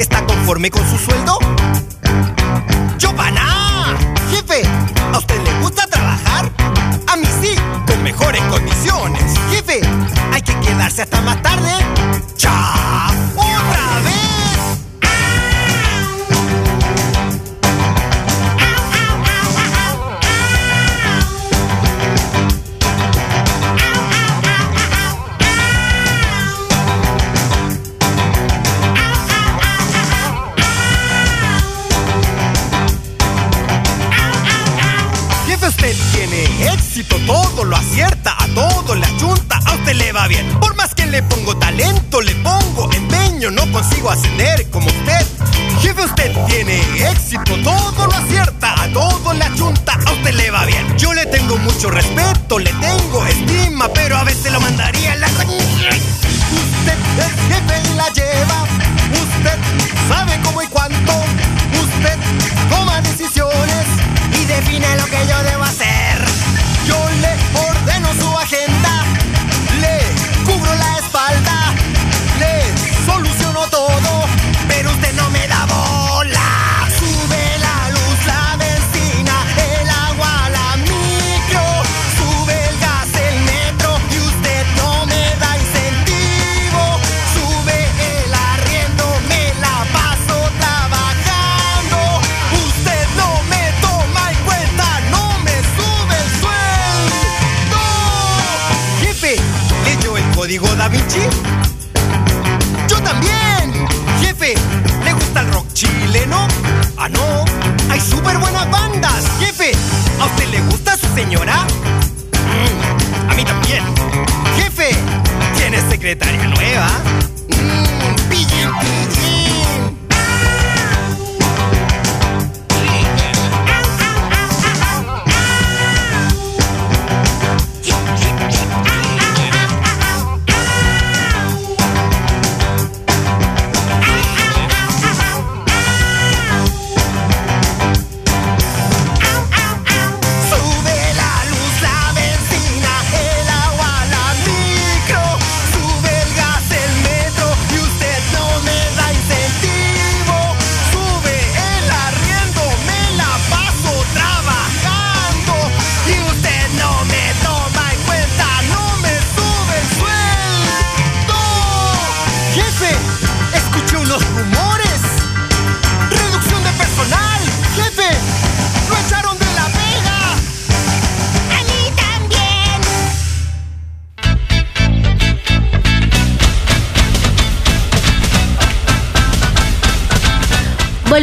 está con conforme con su sueldo? Yo pana, jefe, ¿a usted le gusta trabajar? A mí sí, mejores condiciones. Jefe, hay que quedarse hasta más tarde. ¡Chao! Éxito, todo lo acierta, a todo la junta, a usted le va bien. Por más que le pongo talento, le pongo empeño, no consigo ascender como usted. Jefe, usted tiene éxito, todo lo acierta, a todo la junta, a usted le va bien. Yo le tengo mucho respeto, le tengo estima, pero a veces lo mandaría a la. Usted el jefe la lleva, usted sabe cómo y cuánto, usted toma decisiones y define lo que yo debo hacer. Yo le señora? Mm, a mí también. Jefe, ¿tiene secretaria nueva? Mm, pillín.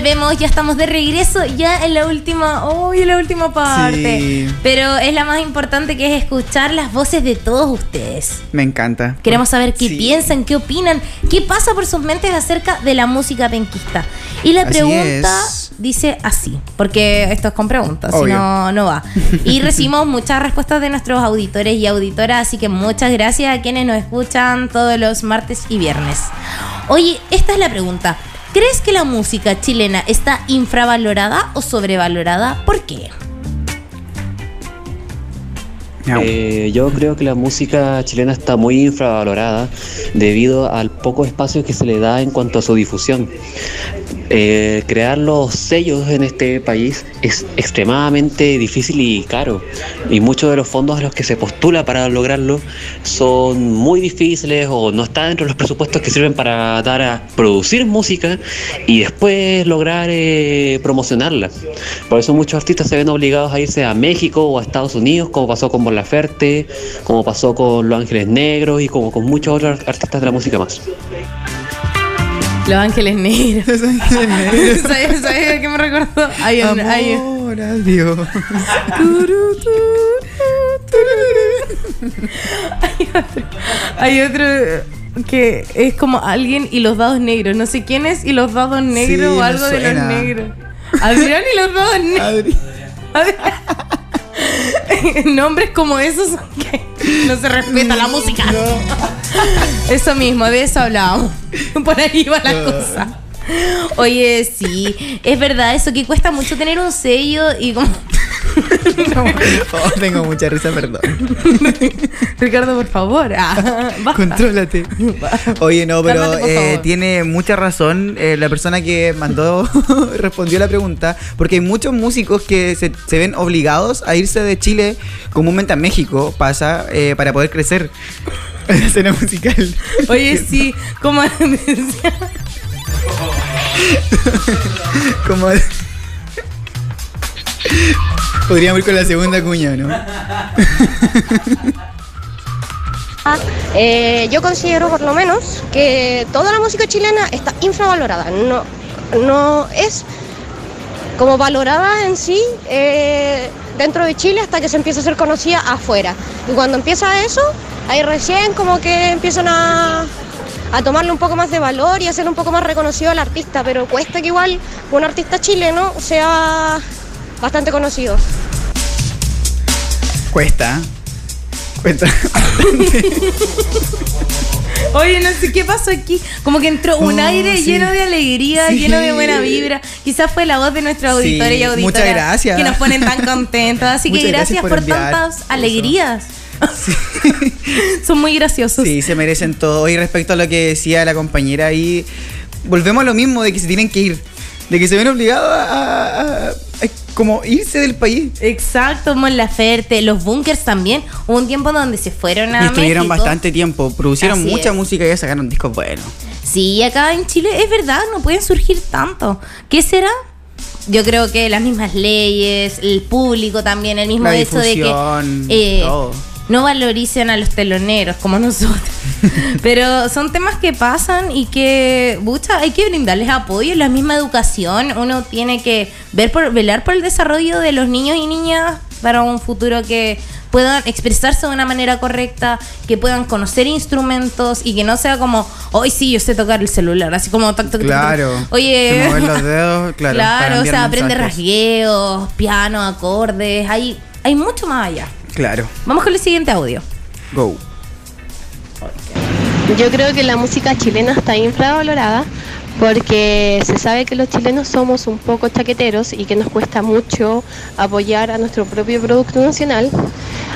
Volvemos, ya estamos de regreso, ya en la última, uy, en la última parte. Sí. Pero es la más importante que es escuchar las voces de todos ustedes. Me encanta. Queremos saber qué Sí. piensan, qué opinan, qué pasa por sus mentes acerca de la música penquista. Y la Así pregunta es. dice así, porque esto es con preguntas, si no, no va. Y recibimos muchas respuestas de nuestros auditores y auditoras, así que muchas gracias a quienes nos escuchan todos los martes y viernes. Oye, esta es la pregunta. ¿Crees que la música chilena está infravalorada o sobrevalorada? ¿Por qué? Eh, yo creo que la música chilena está muy infravalorada debido al poco espacio que se le da en cuanto a su difusión. Eh, crear los sellos en este país es extremadamente difícil y caro y muchos de los fondos a los que se postula para lograrlo son muy difíciles o no están dentro de los presupuestos que sirven para dar a producir música y después lograr eh, promocionarla. Por eso muchos artistas se ven obligados a irse a México o a Estados Unidos, como pasó con Mon Laferte, como pasó con Los Ángeles Negros y como con muchos otros artistas de la música más. Los Ángeles Negros. ¿Sabes, ¿Sabes a qué me recordó? Hay un, hay un- Amor a Dios. hay otro, hay otro que es como alguien y los dados negros. No sé quién es y los dados negros Sí, o algo de los negros. Adrián y los dados negros. Adri. Nombres como esos que no se respeta la música. Eso mismo, de eso hablábamos. Por ahí va la cosa. Oye, sí, es verdad eso que cuesta mucho tener un sello y como Oh, tengo mucha risa, perdón. Ricardo, por favor. Ah. Contrólate. Oye, no, pero Cálmate, eh, tiene mucha razón eh, la persona que mandó, respondió la pregunta, porque hay muchos músicos que se, se ven obligados a irse de Chile, comúnmente a México, pasa, eh, para poder crecer en la escena musical. Oye, sí, como decía. Como... Podríamos ir con la segunda cuña, ¿no? Eh, yo considero por lo menos que toda la música chilena está infravalorada. No, no es como valorada en sí eh, dentro de Chile hasta que se empieza a ser conocida afuera. Y cuando empieza eso, ahí recién como que empiezan a, a tomarle un poco más de valor y hacer un poco más reconocido al artista. Pero cuesta que igual un artista chileno sea bastante conocido. Cuesta. Cuesta. Oye, no sé qué pasó aquí. Como que entró un Oh, aire sí. lleno de alegría, Sí. lleno de buena vibra. Quizás fue la voz de nuestros Sí, auditores y auditoras. muchas gracias. Que nos ponen tan contentos. Así que Muchas gracias, gracias por tantas alegrías. Son muy graciosos. Sí, se merecen todo. Y respecto a lo que decía la compañera ahí, volvemos a lo mismo de que se tienen que ir. De que se ven obligados a- a como irse del país. Exacto, Mon Laferte, los bunkers también. Hubo un tiempo donde se fueron a Y estuvieron México. bastante tiempo, producieron Así mucha es. música y ya sacaron discos buenos. Sí, acá en Chile es verdad, no pueden surgir tanto. ¿Qué será? Yo creo que las mismas leyes, el público también, el mismo La hecho de que eh, todo. No valoricen a los teloneros como nosotros. Pero son temas que pasan y que, bucha, hay que brindarles apoyo, la misma educación. Uno tiene que ver por, velar por el desarrollo de los niños y niñas para un futuro que puedan expresarse de una manera correcta, que puedan conocer instrumentos y que no sea como, hoy sí, yo sé tocar el celular, así como toc, toc. Claro. Oye, mueven los dedos, claro. Claro, o sea, aprende rasgueos, piano, acordes, hay, hay mucho más allá. Claro. Vamos con el siguiente audio. Go. Yo creo que la música chilena está infravalorada porque se sabe que los chilenos somos un poco chaqueteros y que nos cuesta mucho apoyar a nuestro propio producto nacional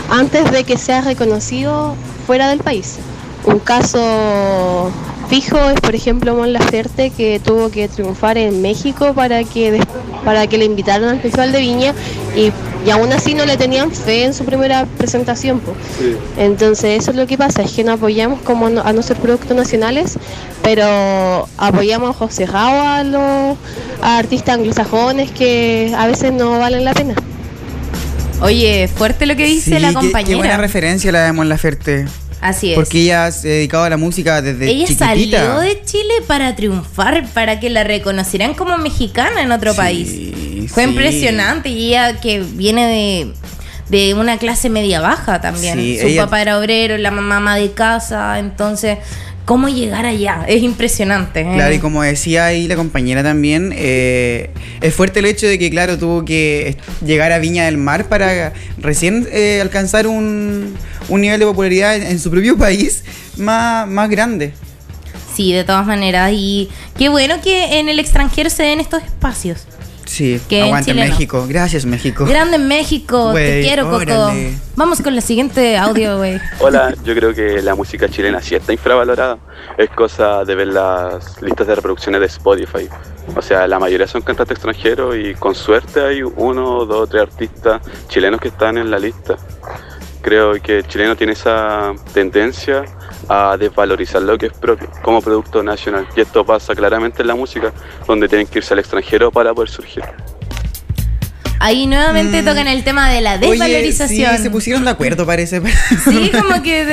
antes de que sea reconocido fuera del país. Un caso fijo es, por ejemplo, Mon Laferte, que tuvo que triunfar en México para que, des- para que le invitaran al Festival de Viña y, y aún así no le tenían fe en su primera presentación. Entonces eso es lo que pasa, es que no apoyamos como no- a nuestros productos nacionales, pero apoyamos a ojos cerrados a los a artistas anglosajones que a veces no valen la pena. Oye, fuerte lo que dice Sí, la qué- compañera. Qué, buena referencia la de Mon Laferte. Así es. Porque ella se dedicaba a la música desde Ella chiquitita. salió de Chile para triunfar, para que la reconocieran como mexicana en otro Sí, país. Fue sí. impresionante y ella que viene de, de una clase media baja también. Sí, Su ella- papá era obrero, la mamá de casa, entonces, ¿cómo llegar allá? Es impresionante. ¿eh? Claro, y como decía ahí la compañera también, eh, es fuerte el hecho de que, claro, tuvo que llegar a Viña del Mar para recién eh, alcanzar un, un nivel de popularidad en, en su propio país más, más grande. Sí, de todas maneras. Y qué bueno que en el extranjero se den estos espacios. Sí, Que en aguanta Chile no. México. Gracias, México. Grande México, te Güey, quiero, Coco. órale. Vamos con la siguiente audio, güey. Hola, yo creo que la música chilena sí está infravalorada. Es cosa de ver las listas de reproducciones de Spotify. O sea, la mayoría son cantantes extranjeros y con suerte hay uno, dos, tres artistas chilenos que están en la lista. Creo que el chileno tiene esa tendencia a desvalorizar lo que es propio como producto nacional. Y esto pasa claramente en la música, donde tienen que irse al extranjero para poder surgir. Ahí nuevamente Mm. tocan el tema de la Oye, desvalorización. sí, se pusieron de acuerdo, parece. Sí, como que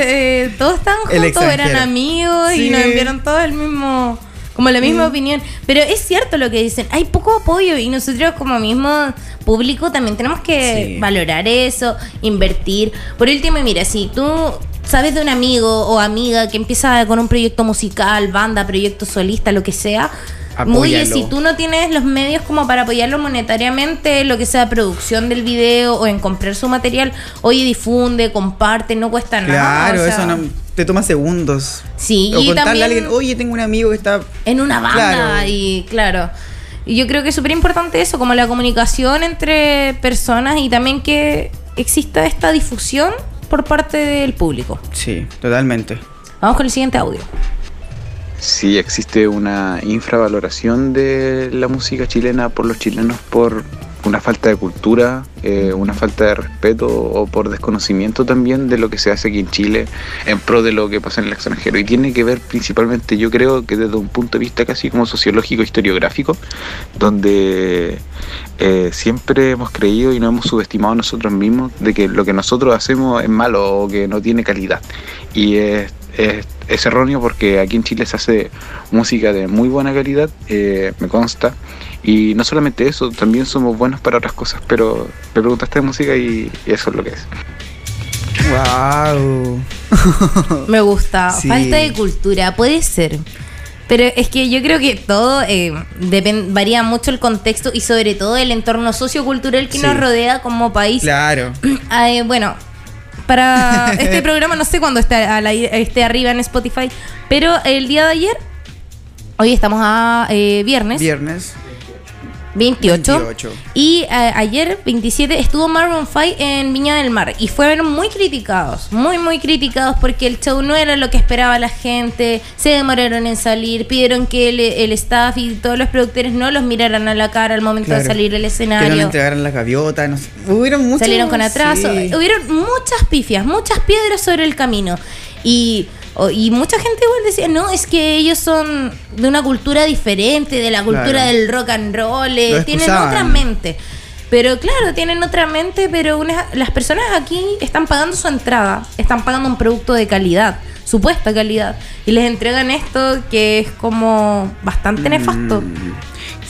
eh, todos están El juntos, eran amigos y nos enviaron todos el mismo, como la misma opinión. Pero es cierto lo que dicen, hay poco apoyo y nosotros como mismo público también tenemos que Sí. valorar eso, invertir. Por último, mira, si tú sabes de un amigo o amiga que empieza con un proyecto musical, banda, proyecto solista, lo que sea, Apóyalo. si tú no tienes los medios como para apoyarlo monetariamente, lo que sea producción del video o en comprar su material, oye, difunde, comparte, no cuesta nada. Claro, sea, eso no, te toma segundos. Sí, o y contarle también a alguien, oye, tengo un amigo que está. en una banda Claro. y claro. Y yo creo que es súper importante eso, como la comunicación entre personas y también que exista esta difusión por parte del público. Sí, totalmente. Vamos con el siguiente audio. Sí, existe una infravaloración de la música chilena por los chilenos por una falta de cultura, eh, una falta de respeto o por desconocimiento también de lo que se hace aquí en Chile en pro de lo que pasa en el extranjero. Y tiene que ver principalmente, yo creo que desde un punto de vista casi como sociológico, historiográfico, donde eh, siempre hemos creído y nos hemos subestimado nosotros mismos de que lo que nosotros hacemos es malo o que no tiene calidad. Y es es, es erróneo porque aquí en Chile se hace música de muy buena calidad, eh, me consta. Y no solamente eso, también somos buenos para otras cosas, pero me preguntaste de música y, y eso es lo que es. Wow. Me gusta. Sí. Falta de cultura, puede ser. Pero es que yo creo que todo eh, varía mucho el contexto y sobre todo el entorno sociocultural que Sí. nos rodea como país. Claro. Ah, eh, bueno, para este programa no sé cuándo esté, esté arriba en Spotify, pero el día de ayer, hoy estamos a eh, viernes, Viernes 28, 28. y eh, ayer 27 estuvo Maroon 5 en Viña del Mar y fueron muy criticados, muy muy criticados porque el show no era lo que esperaba la gente, se demoraron en salir, pidieron que el, el staff y todos los productores no los miraran a la cara al momento de Claro. salir del Que no le escenario. entregaran las gaviotas. No sé. Hubieron muchos. Salieron con atraso. sí. Hubieron muchas pifias, muchas piedras sobre el camino. Y, y mucha gente igual decía, no, es que ellos son de una cultura diferente, de la cultura Claro. del rock and roll, eh, tienen otra mente. Pero claro, tienen otra mente, pero una- las personas aquí están pagando su entrada, están pagando un producto de calidad, supuesta calidad, y les entregan esto que es como bastante Mm.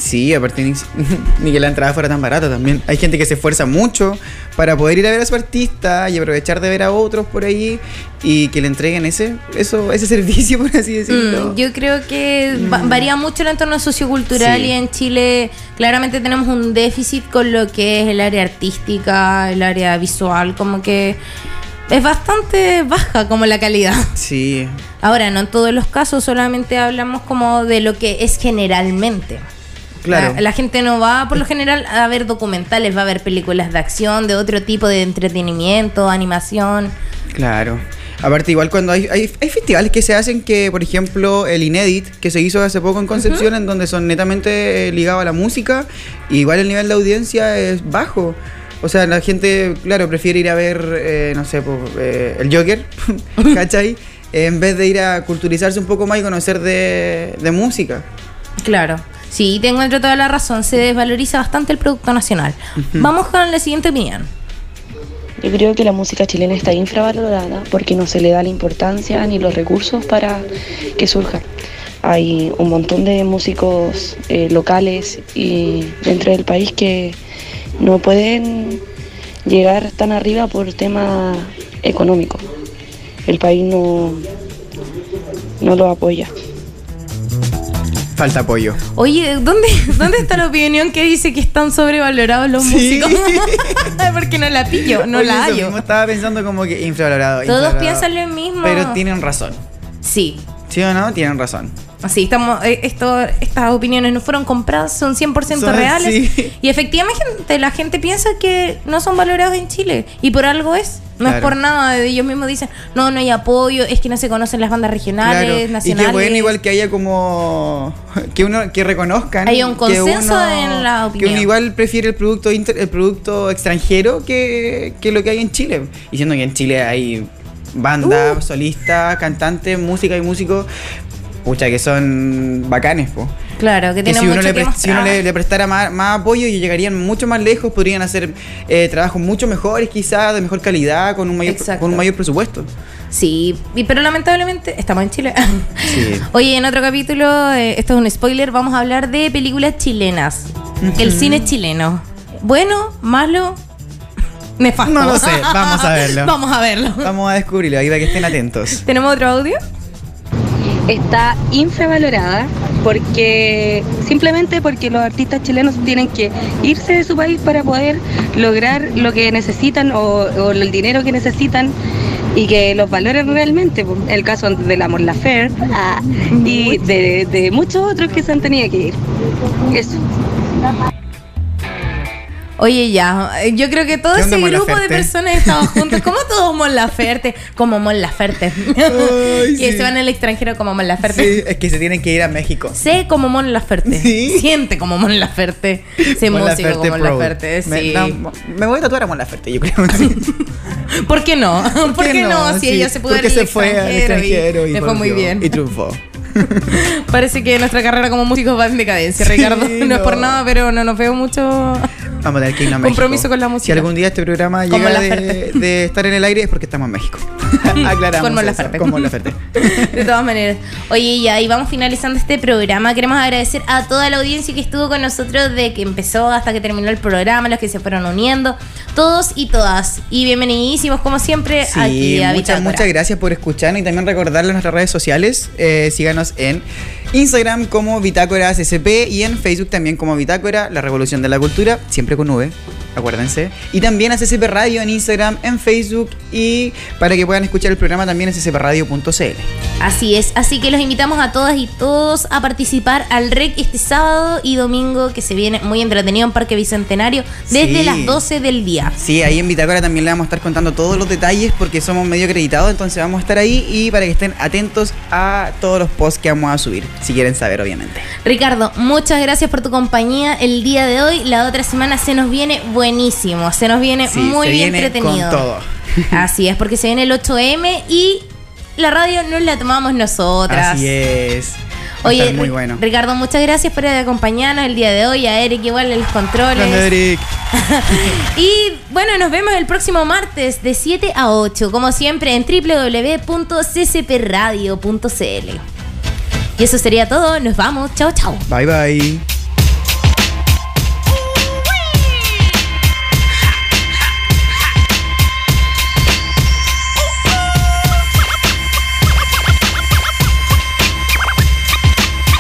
Sí, aparte ni, ni que la entrada fuera tan barata también. Hay gente que se esfuerza mucho para poder ir a ver a su artista y aprovechar de ver a otros por ahí y que le entreguen ese eso ese servicio, por así decirlo. Mm, yo creo que va- varía mucho el entorno sociocultural Sí. y en Chile claramente tenemos un déficit con lo que es el área artística, el área visual, como que es bastante baja como la calidad. Sí, Ahora, no en todos los casos, solamente hablamos como de lo que es generalmente. Claro. La, la gente no va por lo general a ver documentales, va a ver películas de acción, de otro tipo de entretenimiento, animación. Claro. Aparte, igual cuando hay, hay, hay festivales que se hacen que, por ejemplo, el Inédit, que se hizo hace poco en Concepción, en donde son netamente eh, ligados a la música, igual el nivel de audiencia es bajo. O sea, la gente, claro, prefiere ir a ver, eh, no sé, po, eh, el Joker, ¿cachai? En vez de ir a culturizarse un poco más y conocer de, de música. Claro. Sí, te encuentro toda la razón. Se desvaloriza bastante el producto nacional. Vamos con la siguiente opinión. Yo creo que la música chilena está infravalorada porque no se le da la importancia ni los recursos para que surja. Hay un montón de músicos eh, locales y dentro del país que no pueden llegar tan arriba por tema económico. El país no, no lo apoya. Falta apoyo. Oye, ¿dónde, ¿dónde está la opinión que dice que están sobrevalorados los Sí. músicos? Porque no la pillo, no Oye, la hallo. mismo estaba pensando como que infravalorado. Todos infravalorado. piensan lo mismo. Pero tienen razón. Sí. ¿Sí o no? Tienen razón. Así, estamos, eh, esto, estas opiniones no fueron compradas, son 100% Son- reales. sí. Y efectivamente la gente piensa que no son valorados en Chile. Y por algo es. No es por nada. Ellos mismos dicen, no, no hay apoyo, es que no se conocen las bandas regionales, Claro. Y nacionales. qué bueno igual que haya como que uno que reconozcan Hay un que consenso uno- en la que opinión. uno igual prefiere el producto inter- el producto extranjero que, que lo que hay en Chile y siendo que en Chile hay bandas Uh. solistas cantantes música y músicos pucha que son bacanes po. Claro, que que tienen si uno, mucho le, que pre- si uno le, le prestara más, más apoyo y llegarían mucho más lejos podrían hacer eh, trabajos mucho mejores quizás de mejor calidad con un mayor Exacto. con un mayor presupuesto Sí, y- pero lamentablemente estamos en Chile. sí Oye, en otro capítulo, eh, esto es un spoiler, vamos a hablar de películas chilenas. El cine chileno. Bueno, malo, nefasto. No lo sé, vamos a verlo. vamos a verlo. Vamos a descubrirlo, ahí para que estén atentos. ¿Tenemos otro audio? Está infravalorada porque simplemente porque los artistas chilenos tienen que irse de su país para poder lograr lo que necesitan o, o el dinero que necesitan y que los valoren realmente. El caso de la Mon Laferte ah, y de, de muchos otros que se han tenido que ir. Eso. Oye, ya, eh, yo creo que todo ¿Qué onda, ese grupo de personas estaba juntos, como todos Mon Laferte, como Mon Laferte, Ay, que sí. se van al extranjero como Mon Laferte. Sí, es que se tienen que ir a México. Sé como Mon Laferte, siente como Mon Laferte, sé Mon músico como Mon. Laferte, Me, sí. no, me voy a tatuar a Mon Laferte, yo creo. sí. ¿Por qué no? ¿Por, qué, no? Si Sí, ella se pudo ir al se fue al extranjero y, le fue muy bien. Y triunfó. Parece que nuestra carrera como músicos va en decadencia, Sí, Ricardo. No, es por nada, pero no nos veo mucho. Vamos a tener que irnos a México. Compromiso con la música. Si algún día este programa Como llega la de, de estar en el aire es porque estamos en México. Aclaramos con Mon Laferte. De todas maneras. Oye, ya, y vamos finalizando este programa. Queremos agradecer a toda la audiencia que estuvo con nosotros de que empezó hasta que terminó el programa, los que se fueron uniendo, todos y todas. Y bienvenidísimos, como siempre, Sí, aquí a muchas, muchas gracias por escucharnos y también recordarles nuestras redes sociales. Eh, síganos en Instagram como Bitácora SCP y en Facebook también como Bitácora, la revolución de la cultura, siempre con V, acuérdense. Y también a CCP Radio en Instagram, en Facebook y para que puedan escuchar el programa también en ccpradio.cl. Así es, así que los invitamos a todas y todos a participar al REC este sábado y domingo que se viene muy entretenido en Parque Bicentenario desde Sí. las 12 del día. Sí, ahí en Bitácora también le vamos a estar contando todos los detalles porque somos medio acreditados, entonces vamos a estar ahí y para que estén atentos a todos los posts que vamos a subir, si quieren saber, obviamente. Ricardo, muchas gracias por tu compañía el día de hoy. La otra semana se nos viene buenísimo, se nos viene Sí, muy se bien viene entretenido. con todo. Así es, porque se viene el 8M y la radio no la tomamos nosotras. Así es. Oye, muy bueno. Ricardo, muchas gracias por acompañarnos el día de hoy. A Eric igual en los controles. Eric. Y bueno, nos vemos el próximo martes de 7 a 8, como siempre en www.ccpradio.cl. Y eso sería todo. Nos vamos. Chao, chao. Bye bye.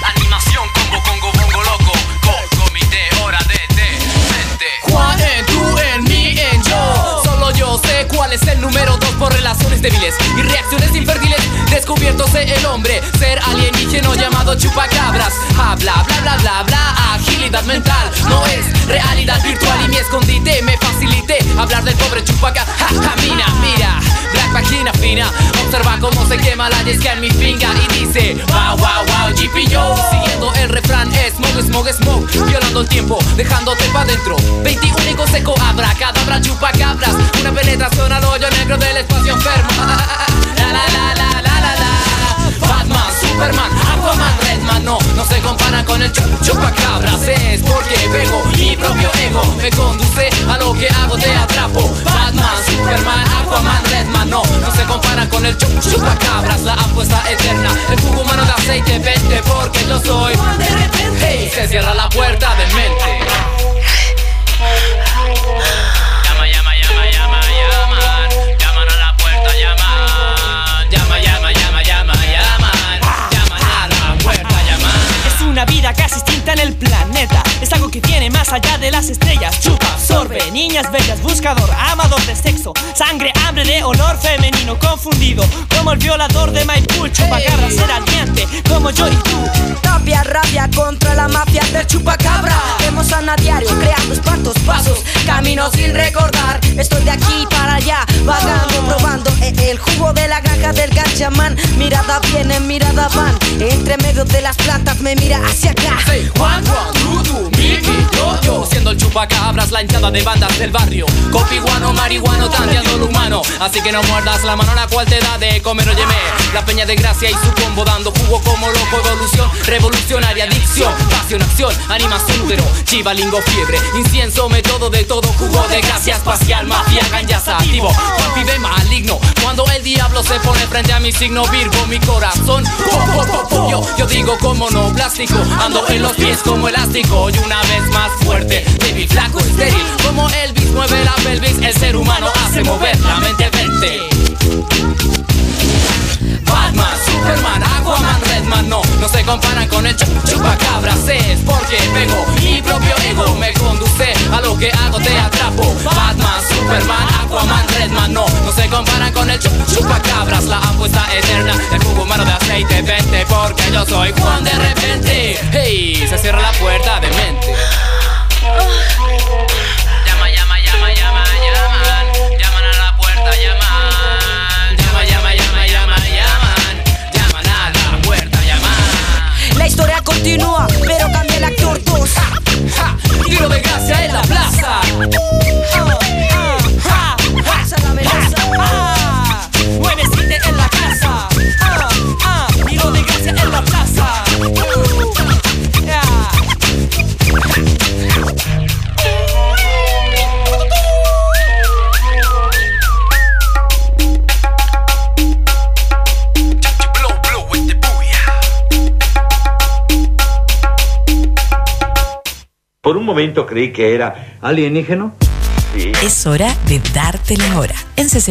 Animación, combo, congo, bongo, loco. Con comité, hora de detente. Juan en tú, en mí, en yo. Solo yo sé cuál es el número dos por relaciones débiles y reacciones infértiles. Descubiertose el hombre, ser alienígeno llamado chupacabras. Habla, bla, bla, bla, bla. Agilidad mental no es realidad virtual y mi escondite me facilité hablar del pobre chupaca. Ja, ja, mira. Black vagina fina, observa cómo se quema la yesca en mi finga y dice Wow, wow, wow, GP yo Siguiendo el refrán, smoke, smoke, smoke Violando el tiempo, dejándote pa' dentro 21 seco, abra, cadabra, chupacabras Una penetración al hoyo negro del espacio enfermo La, la, la, la, la, Superman, Aquaman, Redman No, no se comparan con el chup chupacabras. Es porque vengo, mi propio ego Me conduce a lo que hago, te atrapo. Batman, Superman, Aquaman, Redman No, no se comparan con el chup chupacabras. La apuesta eterna, el jugo humano de aceite Vente porque yo soy. De repente, hey, se cierra la puerta de mente una vida casi extinta en el planeta. Es algo que viene más allá de las estrellas. Chupa, absorbe, niñas bellas, buscador, amador de sexo. Sangre, hambre de olor femenino confundido. Como el violador de Maipú, chupacabra ser aliente, como yo y tú. Tapia, rabia contra la mafia del chupacabra. Vemos a diario creando espantos pasos, camino sin recordar. Estoy de aquí para allá, vagando, probando eh, el jugo de la granja del gachamán. Mirada viene, mirada van. Entre medio de las plantas me mira hacia acá. Juan, Juan, tú, tú, mi, mi, yo, yo Siendo el chupacabras, la hinchada de bandas del barrio. Copiguano, marihuano, tanteando lo humano. Así que no muerdas la mano a la cual te da de comer, óyeme La peña de gracia y su combo dando jugo como loco. Evolución, revolucionaria, adicción, pasión, acción Animación, útero, chivalingo, fiebre Incienso, método de todo, jugo de gracia espacial Mafia, ganjas activo, pibe maligno Cuando el diablo se pone frente a mi signo Virgo, mi corazón yo digo como no, plástico. Ando en los pies como elástico Y una vez más fuerte, débil, flaco, estéril Como Elvis mueve la pelvis El ser humano hace mover la mente verte Batman, Superman, Aquaman, Redman No, no se comparan con el chup chupacabras Es porque vengo, mi propio ego Me conduce a lo que hago, te atrapo. Batman, Superman, Aquaman, Redman No, no se comparan con el chup chupacabras La apuesta eterna, el jugo humano de aceite Vente porque yo soy Juan de repente. Hey, se cierra la puerta de mente Llama, llama, llama, llama, llaman. Llaman a la puerta, llaman. Llama, llama, llama, llama, llaman. Llaman a la puerta, llaman. La historia continúa, pero cambia el actor 2. Tiro de gracia en la plaza. Buenas un momento creí que era alienígeno. Sí. Es hora de darte la hora. En CCP